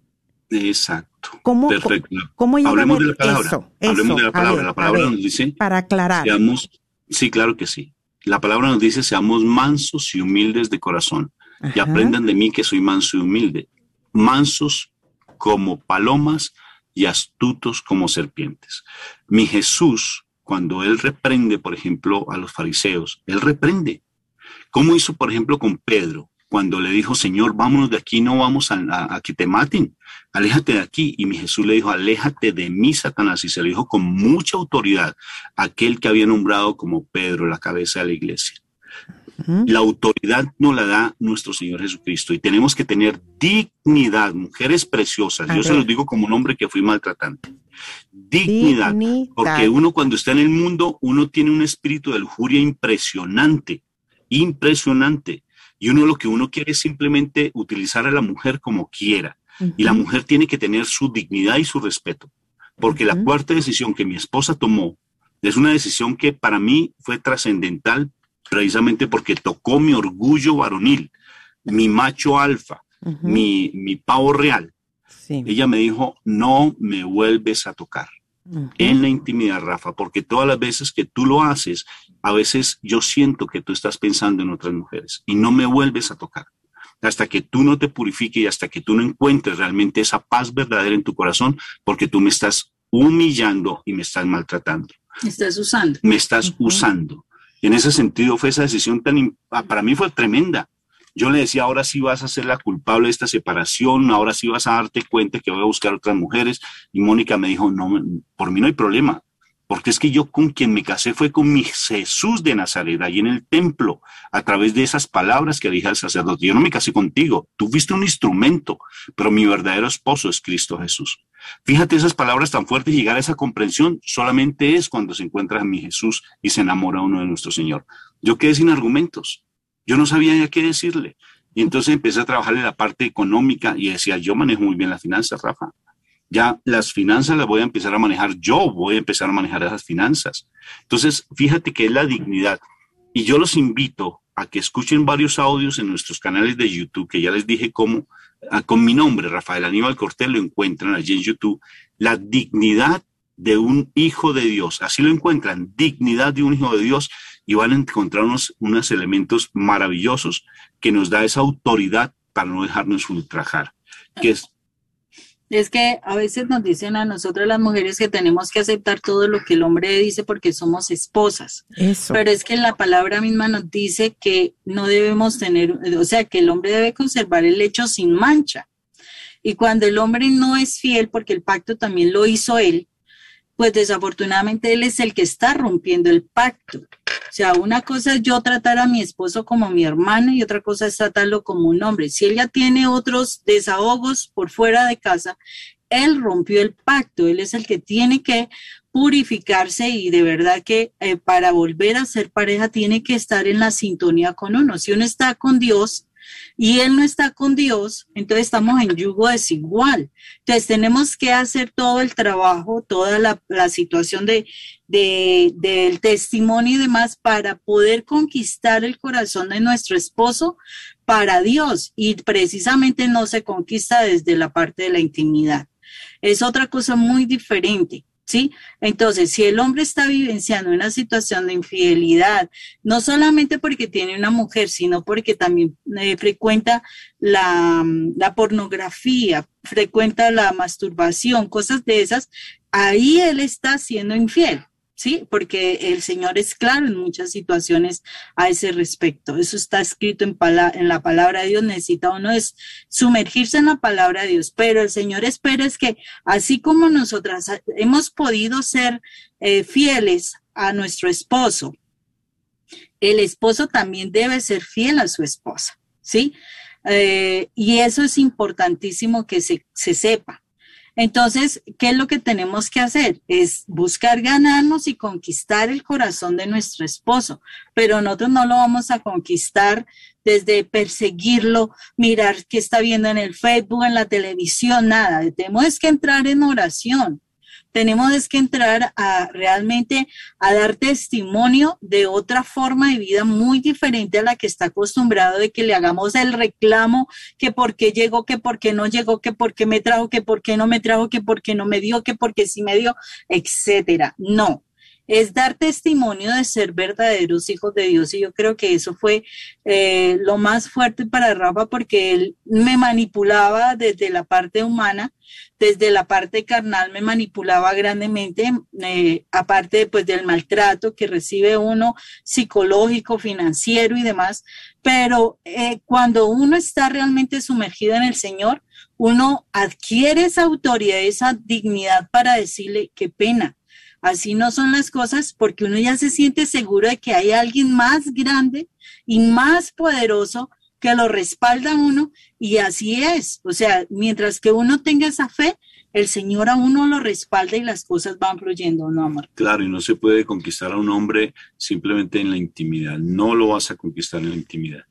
Exacto. ¿Cómo, Perfecto. ¿cómo llega Hablemos a ver de la palabra. eso? Hablemos eso, de la palabra. ver, la palabra ver, nos dice. Para aclarar. Seamos, sí, claro que sí. La palabra nos dice, seamos mansos y humildes de corazón. Ajá. Y aprendan de mí que soy manso y humilde. Mansos como palomas y astutos como serpientes. Mi Jesús, cuando él reprende, por ejemplo, a los fariseos, él reprende. ¿Cómo hizo, por ejemplo, con Pedro? Cuando le dijo, Señor, vámonos de aquí, no vamos a, a, a, que te maten, aléjate de aquí. Y mi Jesús le dijo, aléjate de mí, Satanás. Y se lo dijo con mucha autoridad aquel que había nombrado como Pedro la cabeza de la iglesia. Uh -huh. La autoridad nos la da nuestro Señor Jesucristo y tenemos que tener dignidad, mujeres preciosas. A Yo ver. se los digo como un hombre que fui maltratante. Dignidad, dignidad, porque uno cuando está en el mundo, uno tiene un espíritu de lujuria impresionante, impresionante y uno lo que uno quiere es simplemente utilizar a la mujer como quiera. Uh -huh. Y la mujer tiene que tener su dignidad y su respeto. Porque uh -huh. la cuarta decisión que mi esposa tomó es una decisión que para mí fue trascendental precisamente porque tocó mi orgullo varonil, mi macho alfa, uh -huh. mi, mi pavo real. Sí. Ella me dijo, no me vuelves a tocar. Uh -huh. en la intimidad, Rafa, porque todas las veces que tú lo haces, a veces yo siento que tú estás pensando en otras mujeres y no me vuelves a tocar. Hasta que tú no te purifiques y hasta que tú no encuentres realmente esa paz verdadera en tu corazón, porque tú me estás humillando y me estás maltratando. Me estás usando. Me estás uh -huh. usando. Y en ese sentido fue esa decisión tan, para mí fue tremenda. Yo le decía, ahora sí vas a ser la culpable de esta separación, ahora sí vas a darte cuenta que voy a buscar otras mujeres. Y Mónica me dijo, no, por mí no hay problema. Porque es que yo con quien me casé fue con mi Jesús de Nazaret, ahí en el templo, a través de esas palabras que dije al sacerdote. Yo no me casé contigo, tú fuiste un instrumento, pero mi verdadero esposo es Cristo Jesús. Fíjate esas palabras tan fuertes, llegar a esa comprensión solamente es cuando se encuentra en mi Jesús y se enamora uno de nuestro Señor. Yo quedé sin argumentos, yo no sabía ya qué decirle. Y entonces empecé a trabajar en la parte económica y decía, yo manejo muy bien las finanzas, Rafa ya las finanzas las voy a empezar a manejar yo, voy a empezar a manejar esas finanzas. Entonces, fíjate que es la dignidad. Y yo los invito a que escuchen varios audios en nuestros canales de YouTube, que ya les dije cómo, ah, con mi nombre, Rafael Aníbal Cortés, lo encuentran allí en YouTube. La dignidad de un hijo de Dios, así lo encuentran, dignidad de un hijo de Dios, y van a encontrar unos, unos elementos maravillosos que nos da esa autoridad para no dejarnos ultrajar, que es es que a veces nos dicen a nosotras las mujeres que tenemos que aceptar todo lo que el hombre dice porque somos esposas. Eso. Pero es que la palabra misma nos dice que no debemos tener, o sea, que el hombre debe conservar el lecho sin mancha. Y cuando el hombre no es fiel, porque el pacto también lo hizo él, pues desafortunadamente él es el que está rompiendo el pacto. Sea, una cosa es yo tratar a mi esposo como mi hermano y otra cosa es tratarlo como un hombre. Si él ya tiene otros desahogos por fuera de casa, él rompió el pacto, él es el que tiene que purificarse y de verdad que eh, para volver a ser pareja tiene que estar en la sintonía con uno. Si uno está con Dios, y él no está con Dios, entonces estamos en yugo desigual. Entonces tenemos que hacer todo el trabajo, toda la, situación de, del testimonio y demás para poder conquistar el corazón de nuestro esposo para Dios. Y precisamente no se conquista desde la parte de la intimidad. Es otra cosa muy diferente. ¿Sí? Entonces, si el hombre está vivenciando una situación de infidelidad, no solamente porque tiene una mujer, sino porque también eh, frecuenta la, la pornografía, frecuenta la masturbación, cosas de esas, ahí él está siendo infiel. ¿Sí? Porque el Señor es claro en muchas situaciones a ese respecto. Eso está escrito en, la palabra de Dios. Necesita uno es sumergirse en la palabra de Dios. Pero el Señor espera es que así como nosotras hemos podido ser eh, fieles a nuestro esposo, el esposo también debe ser fiel a su esposa, ¿sí? Eh, y eso es importantísimo que se, se sepa. Entonces, ¿qué es lo que tenemos que hacer? Es buscar ganarnos y conquistar el corazón de nuestro esposo, pero nosotros no lo vamos a conquistar desde perseguirlo, mirar qué está viendo en el Facebook, en la televisión, nada. Tenemos que entrar en oración tenemos es que entrar a realmente a dar testimonio de otra forma de vida muy diferente a la que está acostumbrado de que le hagamos el reclamo que por qué llegó, que por qué no llegó, que por qué me trajo, que por qué no me trajo, que por qué no me dio, que por qué sí me dio, etcétera. No, es dar testimonio de ser verdaderos hijos de Dios. Y yo creo que eso fue eh, lo más fuerte para Rafa porque él me manipulaba desde la parte humana, desde la parte carnal me manipulaba grandemente, eh, aparte pues del maltrato que recibe uno psicológico, financiero y demás. Pero eh, cuando uno está realmente sumergido en el Señor, uno adquiere esa autoridad, esa dignidad para decirle qué pena Así no son las cosas porque uno ya se siente seguro de que hay alguien más grande y más poderoso que lo respalda a uno y así es. O sea, mientras que uno tenga esa fe, el Señor a uno lo respalda y las cosas van fluyendo, ¿no, amor? Claro, y no se puede conquistar a un hombre simplemente en la intimidad. No lo vas a conquistar en la intimidad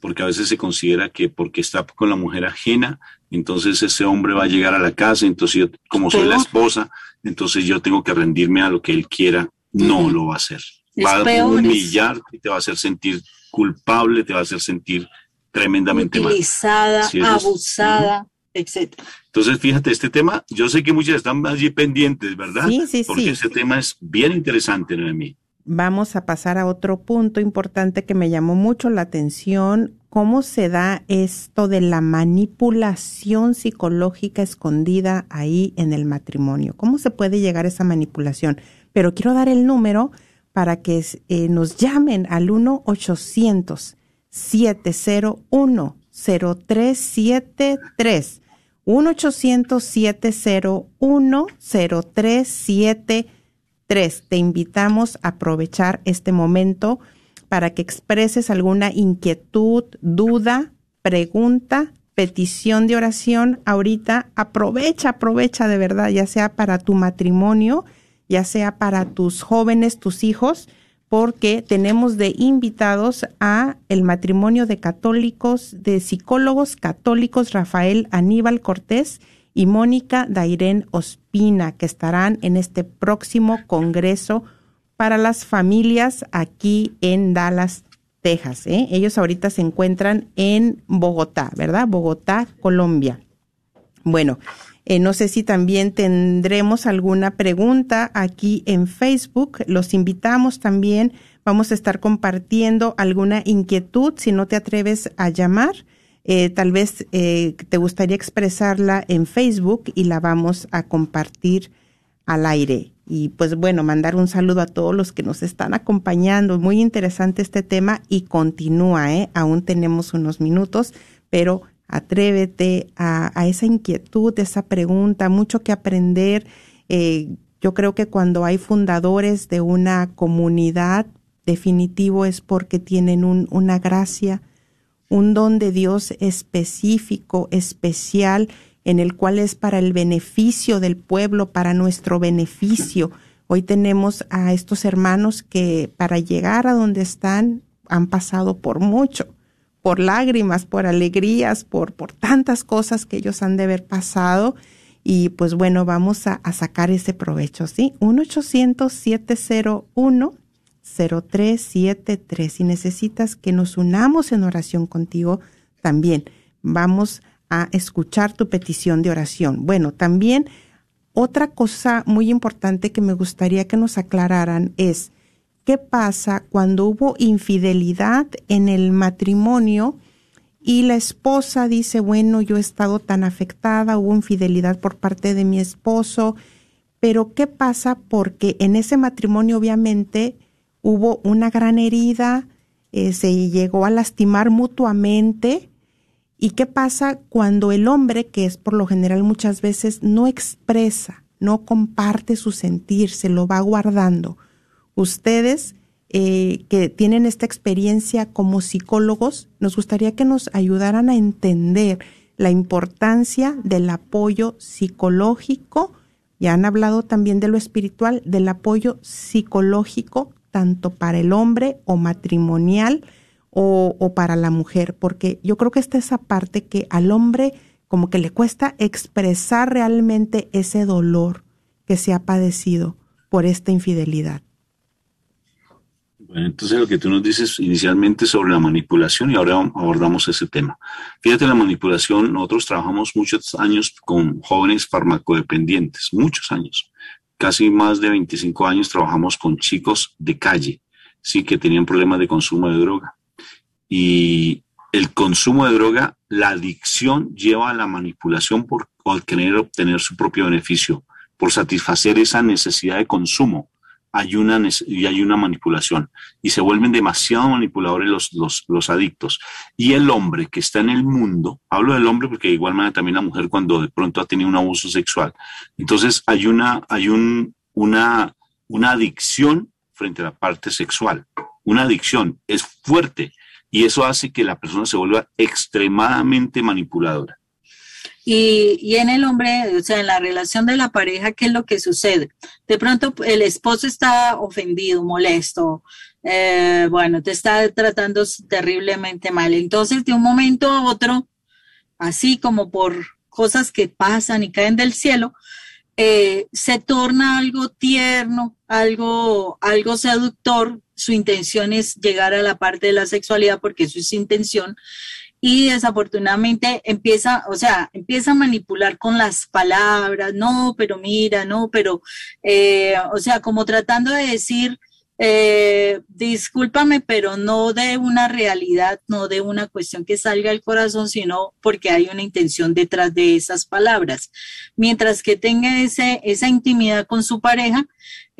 porque a veces se considera que porque está con la mujer ajena, entonces ese hombre va a llegar a la casa, entonces yo, como soy la esposa, entonces yo tengo que rendirme a lo que él quiera, no lo va a hacer. va a humillar y te va a hacer sentir culpable, te va a hacer sentir tremendamente utilizada, abusada, etcétera. Entonces, fíjate, este tema, yo sé que muchas están allí pendientes, ¿verdad? Sí, sí, Porque sí. ese tema es bien interesante, Noemí vamos a pasar a otro punto importante que me llamó mucho la atención, cómo se da esto de la manipulación psicológica escondida ahí en el matrimonio. ¿Cómo se puede llegar a esa manipulación? Pero quiero dar el número para que eh, nos llamen al 1-800-701-0373. 1-800-701-0373 Tres, te invitamos a aprovechar este momento para que expreses alguna inquietud, duda, pregunta, petición de oración. Ahorita aprovecha, aprovecha de verdad, ya sea para tu matrimonio, ya sea para tus jóvenes, tus hijos, porque tenemos de invitados a el matrimonio de católicos, de psicólogos católicos Rafael Aníbal Cortés y Mónica Dairén Ospina, que estarán en este próximo Congreso para las Familias aquí en Dallas, Texas. ¿eh? Ellos ahorita se encuentran en Bogotá, ¿verdad? Bogotá, Colombia. Bueno, eh, no sé si también tendremos alguna pregunta aquí en Facebook. Los invitamos también. Vamos a estar compartiendo alguna inquietud. Si no te atreves a llamar, eh, tal vez te gustaría expresarla en Facebook y la vamos a compartir al aire. Y pues bueno, mandar un saludo a todos los que nos están acompañando. Muy interesante este tema y continúa, ¿eh? Aún tenemos unos minutos, pero atrévete a, esa inquietud, esa pregunta, mucho que aprender. Eh, yo creo que cuando hay fundadores de una comunidad, definitivo es porque tienen un, una gracia, un don de Dios específico, especial, en el cual es para el beneficio del pueblo, para nuestro beneficio. Hoy tenemos a estos hermanos que para llegar a donde están han pasado por mucho, por lágrimas, por alegrías, por, por tantas cosas que ellos han de haber pasado. Y pues bueno, vamos a, a sacar ese provecho, ¿sí? 1-800-701 0373. Si necesitas que nos unamos en oración contigo, también vamos a escuchar tu petición de oración. Bueno, también otra cosa muy importante que me gustaría que nos aclararan es qué pasa cuando hubo infidelidad en el matrimonio y la esposa dice, bueno, yo he estado tan afectada, hubo infidelidad por parte de mi esposo, pero ¿qué pasa? Porque en ese matrimonio obviamente hubo una gran herida, eh, se llegó a lastimar mutuamente. ¿Y qué pasa cuando el hombre, que es por lo general muchas veces, no expresa, no comparte su sentir, se lo va guardando? Ustedes eh, que tienen esta experiencia como psicólogos, nos gustaría que nos ayudaran a entender la importancia del apoyo psicológico, ya han hablado también de lo espiritual, del apoyo psicológico tanto para el hombre o matrimonial o, para la mujer, porque yo creo que esta es esa parte que al hombre como que le cuesta expresar realmente ese dolor que se ha padecido por esta infidelidad. Bueno, entonces lo que tú nos dices inicialmente sobre la manipulación y ahora abordamos ese tema. Fíjate, la manipulación, nosotros trabajamos muchos años con jóvenes farmacodependientes, muchos años casi más de 25 años trabajamos con chicos de calle, sí, que tenían problemas de consumo de droga. Y el consumo de droga, la adicción lleva a la manipulación por querer obtener su propio beneficio, por satisfacer esa necesidad de consumo hay una, y hay una manipulación y se vuelven demasiado manipuladores los, los, los, adictos. Y el hombre que está en el mundo, hablo del hombre porque de igual manera también la mujer cuando de pronto ha tenido un abuso sexual, entonces hay una, hay un, una, una adicción frente a la parte sexual. Una adicción es fuerte y eso hace que la persona se vuelva extremadamente manipuladora. Y, en el hombre, o sea, en la relación de la pareja, ¿qué es lo que sucede? De pronto el esposo está ofendido, molesto, eh, bueno, te está tratando terriblemente mal. Entonces, de un momento a otro, así como por cosas que pasan y caen del cielo, eh, se torna algo tierno, algo, algo seductor. Su intención es llegar a la parte de la sexualidad porque eso es su intención y desafortunadamente empieza, o sea, empieza a manipular con las palabras, no, pero mira, no, pero, eh, o sea, como tratando de decir, eh, discúlpame, pero no de una realidad, no de una cuestión que salga del corazón, sino porque hay una intención detrás de esas palabras. Mientras que tenga ese, esa intimidad con su pareja,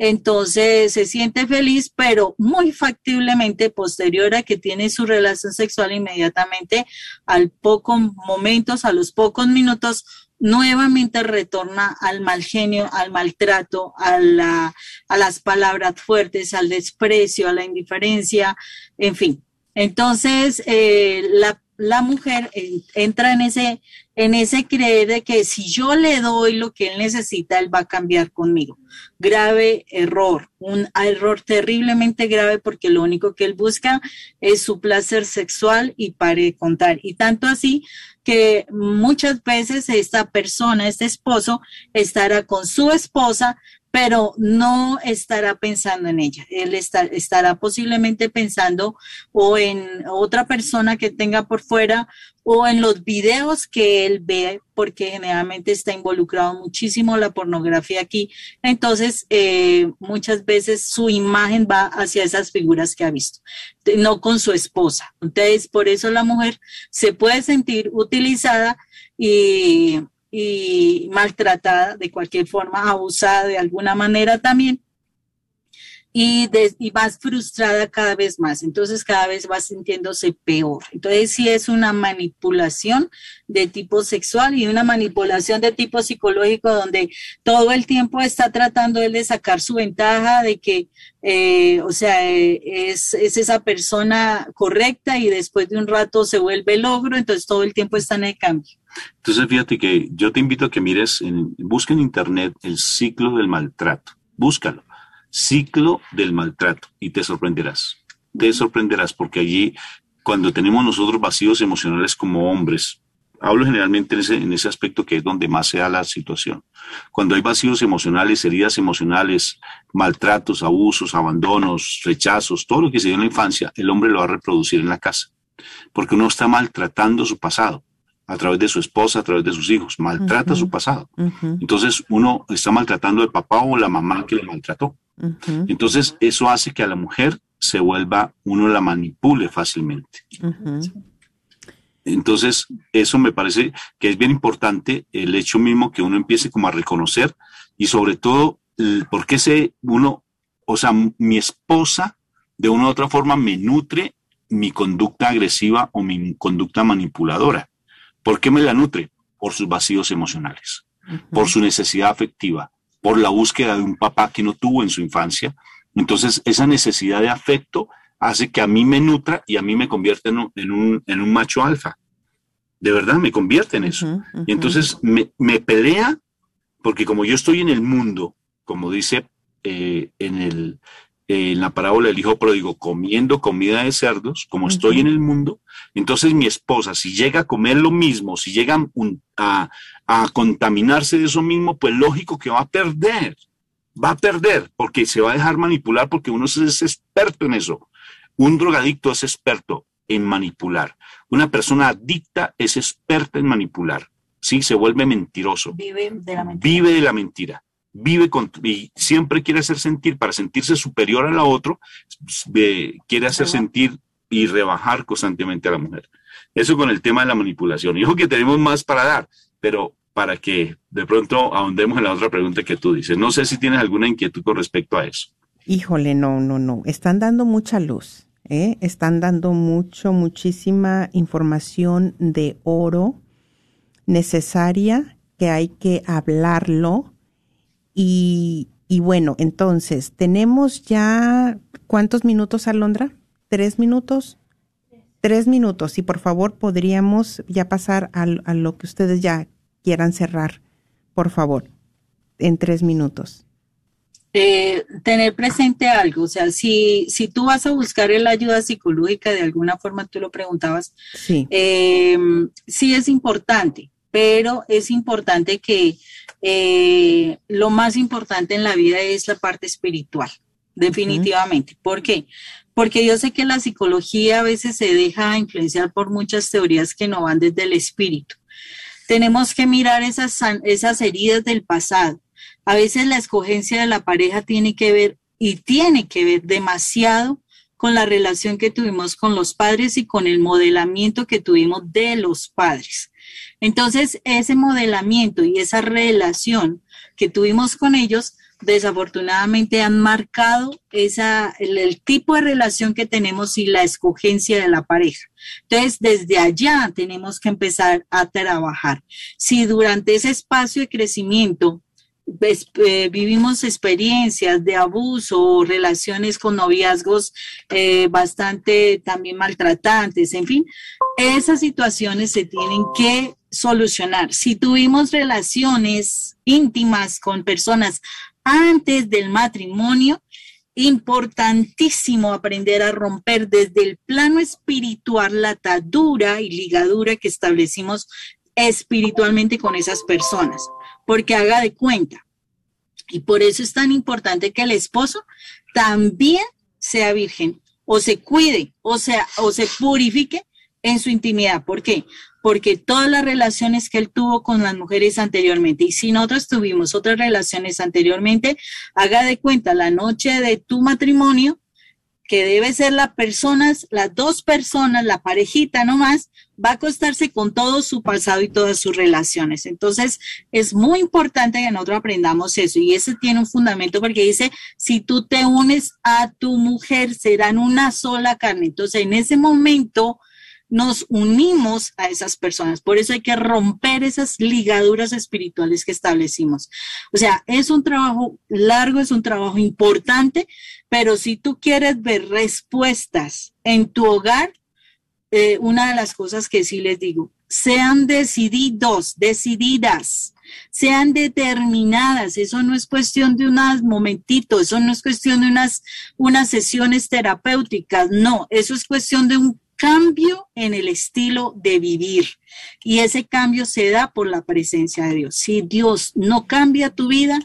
entonces se siente feliz, pero muy factiblemente posterior a que tiene su relación sexual inmediatamente, al pocos momentos, a los pocos minutos, nuevamente retorna al mal genio, al maltrato, a, la, a las palabras fuertes, al desprecio, a la indiferencia, en fin. Entonces, eh, la, la, mujer entra en ese, en ese creer de que si yo le doy lo que él necesita, él va a cambiar conmigo. Grave error, un error terriblemente grave porque lo único que él busca es su placer sexual y pare contar. Y tanto así que muchas veces esta persona, este esposo, estará con su esposa, pero no estará pensando en ella. Él estará posiblemente pensando o en otra persona que tenga por fuera o en los videos que él ve, porque generalmente está involucrado muchísimo la pornografía aquí. Entonces, eh, muchas veces su imagen va hacia esas figuras que ha visto, no con su esposa. Entonces, por eso la mujer se puede sentir utilizada y y maltratada de cualquier forma, abusada de alguna manera también. Y, de, frustrada cada vez más, entonces cada vez vas sintiéndose peor. Entonces sí es una manipulación de tipo sexual y una manipulación de tipo psicológico donde todo el tiempo está tratando él de sacar su ventaja de que, eh, o sea, es, es, esa persona correcta y después de un rato se vuelve logro, entonces todo el tiempo está en el cambio. Entonces, fíjate que yo te invito a que mires, en, busca en internet el ciclo del maltrato. Búscalo. Ciclo del maltrato y te sorprenderás. Te sorprenderás porque allí, cuando tenemos nosotros vacíos emocionales como hombres, hablo generalmente en ese, en ese aspecto que es donde más se da la situación. Cuando hay vacíos emocionales, heridas emocionales, maltratos, abusos, abandonos, rechazos, todo lo que se dio en la infancia, el hombre lo va a reproducir en la casa. Porque uno está maltratando su pasado a través de su esposa, a través de sus hijos, maltrata su pasado. Entonces uno está maltratando al papá o la mamá que le maltrató. Entonces eso hace que a la mujer se vuelva, uno la manipule fácilmente. Entonces eso me parece que es bien importante el hecho mismo que uno empiece como a reconocer y sobre todo porque se uno, o sea, mi esposa de una u otra forma me nutre mi conducta agresiva o mi conducta manipuladora. ¿Por qué me la nutre? Por sus vacíos emocionales, por su necesidad afectiva, por la búsqueda de un papá que no tuvo en su infancia. Entonces, esa necesidad de afecto hace que a mí me nutra y a mí me convierte en un, en un, macho alfa. De verdad, me convierte en eso. Y entonces me, me, pelea, porque como yo estoy en el mundo, como dice eh, en el, en la parábola del hijo pródigo comiendo comida de cerdos, como estoy en el mundo, entonces mi esposa, si llega a comer lo mismo, si llega a, a, contaminarse de eso mismo, pues lógico que va a perder, va a perder, porque se va a dejar manipular, porque uno es experto en eso. Un drogadicto es experto en manipular. Una persona adicta es experta en manipular. Sí, se vuelve mentiroso. Vive de la mentira. Vive de la mentira vive con, y siempre quiere hacer sentir, para sentirse superior a la otro, quiere hacer sentir y rebajar constantemente a la mujer. Eso con el tema de la manipulación. Y que tenemos más para dar, pero para que de pronto ahondemos en la otra pregunta que tú dices. No sé si tienes alguna inquietud con respecto a eso. Híjole, no, no, no. Están dando mucha luz. ¿eh? Están dando mucho, muchísima información de oro necesaria que hay que hablarlo y, y bueno, entonces, tenemos ya, ¿cuántos minutos, Alondra? ¿Tres minutos? Tres minutos. Y por favor, podríamos ya pasar a, a lo que ustedes ya quieran cerrar, por favor, en tres minutos. Eh, tener presente algo, o sea, si, si tú vas a buscar la ayuda psicológica, de alguna forma tú lo preguntabas, sí, eh, sí es importante, pero es importante que eh, lo más importante en la vida es la parte espiritual, definitivamente. ¿Por qué? Porque yo sé que la psicología a veces se deja influenciar por muchas teorías que no van desde el espíritu. Tenemos que mirar esas, esas heridas del pasado. A veces la escogencia de la pareja tiene que ver y tiene que ver demasiado con la relación que tuvimos con los padres y con el modelamiento que tuvimos de los padres. Entonces, ese modelamiento y esa relación que tuvimos con ellos desafortunadamente han marcado esa, el, el, tipo de relación que tenemos y la escogencia de la pareja. Entonces, desde allá tenemos que empezar a trabajar. Si durante ese espacio de crecimiento eh, vivimos experiencias de abuso, relaciones con noviazgos eh, bastante también maltratantes, en fin, esas situaciones se tienen que solucionar. Si tuvimos relaciones íntimas con personas antes del matrimonio, importantísimo aprender a romper desde el plano espiritual la atadura y ligadura que establecimos espiritualmente con esas personas porque haga de cuenta. Y por eso es tan importante que el esposo también sea virgen o se cuide o, sea, o se purifique en su intimidad. ¿Por qué? Porque todas las relaciones que él tuvo con las mujeres anteriormente, y si nosotros tuvimos otras relaciones anteriormente, haga de cuenta la noche de tu matrimonio, que debe ser las personas, las dos personas, la parejita nomás, va a acostarse con todo su pasado y todas sus relaciones. Entonces, es muy importante que nosotros aprendamos eso y ese tiene un fundamento porque dice, si tú te unes a tu mujer, serán una sola carne. Entonces, en ese momento, nos unimos a esas personas. Por eso hay que romper esas ligaduras espirituales que establecimos. O sea, es un trabajo largo, es un trabajo importante, pero si tú quieres ver respuestas en tu hogar, eh, una de las cosas que sí les digo, sean decididos, decididas, sean determinadas. Eso no es cuestión de unos momentitos, eso no es cuestión de unas, unas sesiones terapéuticas, no, eso es cuestión de un cambio en el estilo de vivir. Y ese cambio se da por la presencia de Dios. Si Dios no cambia tu vida,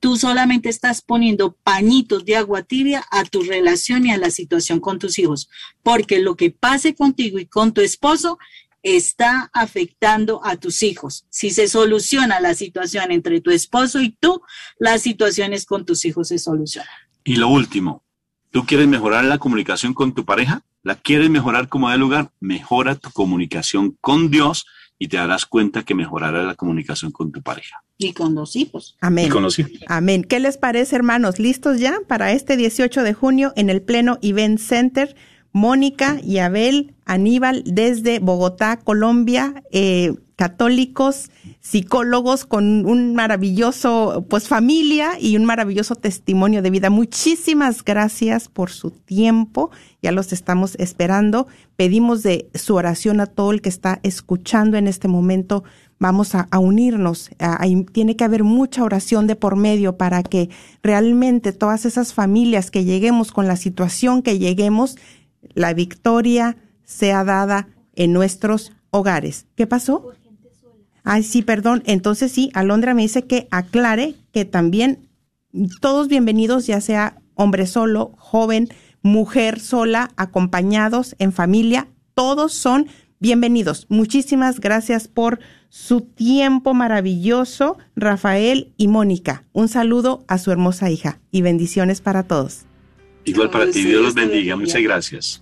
tú solamente estás poniendo pañitos de agua tibia a tu relación y a la situación con tus hijos, porque lo que pase contigo y con tu esposo está afectando a tus hijos. Si se soluciona la situación entre tu esposo y tú, las situaciones con tus hijos se solucionan. Y lo último, ¿tú quieres mejorar la comunicación con tu pareja? ¿La quieres mejorar como de lugar? Mejora tu comunicación con Dios y te darás cuenta que mejorará la comunicación con tu pareja. Y con los hijos. Amén. Y con los hijos. Amén. ¿Qué les parece, hermanos? ¿Listos ya para este 18 de junio en el Pleno Event Center? Mónica y Abel Aníbal desde Bogotá, Colombia, eh, católicos, psicólogos con un maravilloso, pues familia y un maravilloso testimonio de vida. Muchísimas gracias por su tiempo. Ya los estamos esperando. Pedimos de su oración a todo el que está escuchando en este momento. Vamos a, a unirnos. Ahí tiene que haber mucha oración de por medio para que realmente todas esas familias que lleguemos con la situación que lleguemos, la victoria sea dada en nuestros hogares. ¿Qué pasó? Ay, sí, perdón. Entonces sí, Alondra me dice que aclare que también todos bienvenidos, ya sea hombre solo, joven, mujer sola, acompañados, en familia, todos son bienvenidos. Muchísimas gracias por su tiempo maravilloso, Rafael y Mónica. Un saludo a su hermosa hija y bendiciones para todos. Igual para ti, Dios los bendiga. Muchas gracias.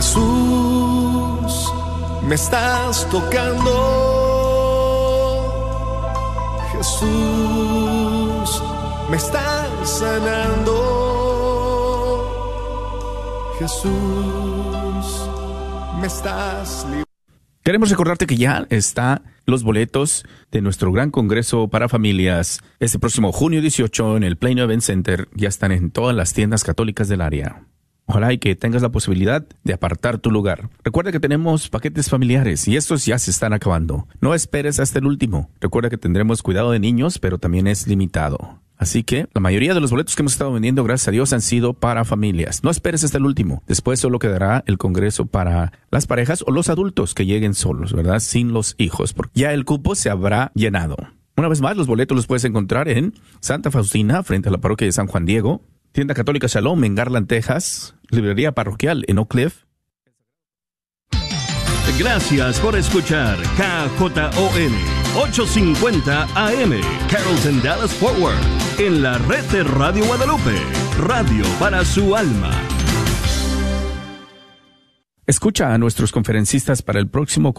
Jesús, me estás tocando. Jesús, me estás sanando. Jesús, me estás. Queremos recordarte que ya está los boletos de nuestro gran congreso para familias este próximo junio 18 en el Plano Event Center. Ya están en todas las tiendas católicas del área. Ojalá y que tengas la posibilidad de apartar tu lugar. Recuerda que tenemos paquetes familiares y estos ya se están acabando. No esperes hasta el último. Recuerda que tendremos cuidado de niños, pero también es limitado. Así que la mayoría de los boletos que hemos estado vendiendo, gracias a Dios, han sido para familias. No esperes hasta el último. Después solo quedará el congreso para las parejas o los adultos que lleguen solos, ¿verdad? Sin los hijos, porque ya el cupo se habrá llenado. Una vez más, los boletos los puedes encontrar en Santa Faustina, frente a la parroquia de San Juan Diego, Tienda Católica Shalom en Garland, Texas, Librería Parroquial en Oak Cliff, Gracias por escuchar KJON 850 AM Carrollton Dallas Forward en la red de Radio Guadalupe, radio para su alma. Escucha a nuestros conferencistas para el próximo congreso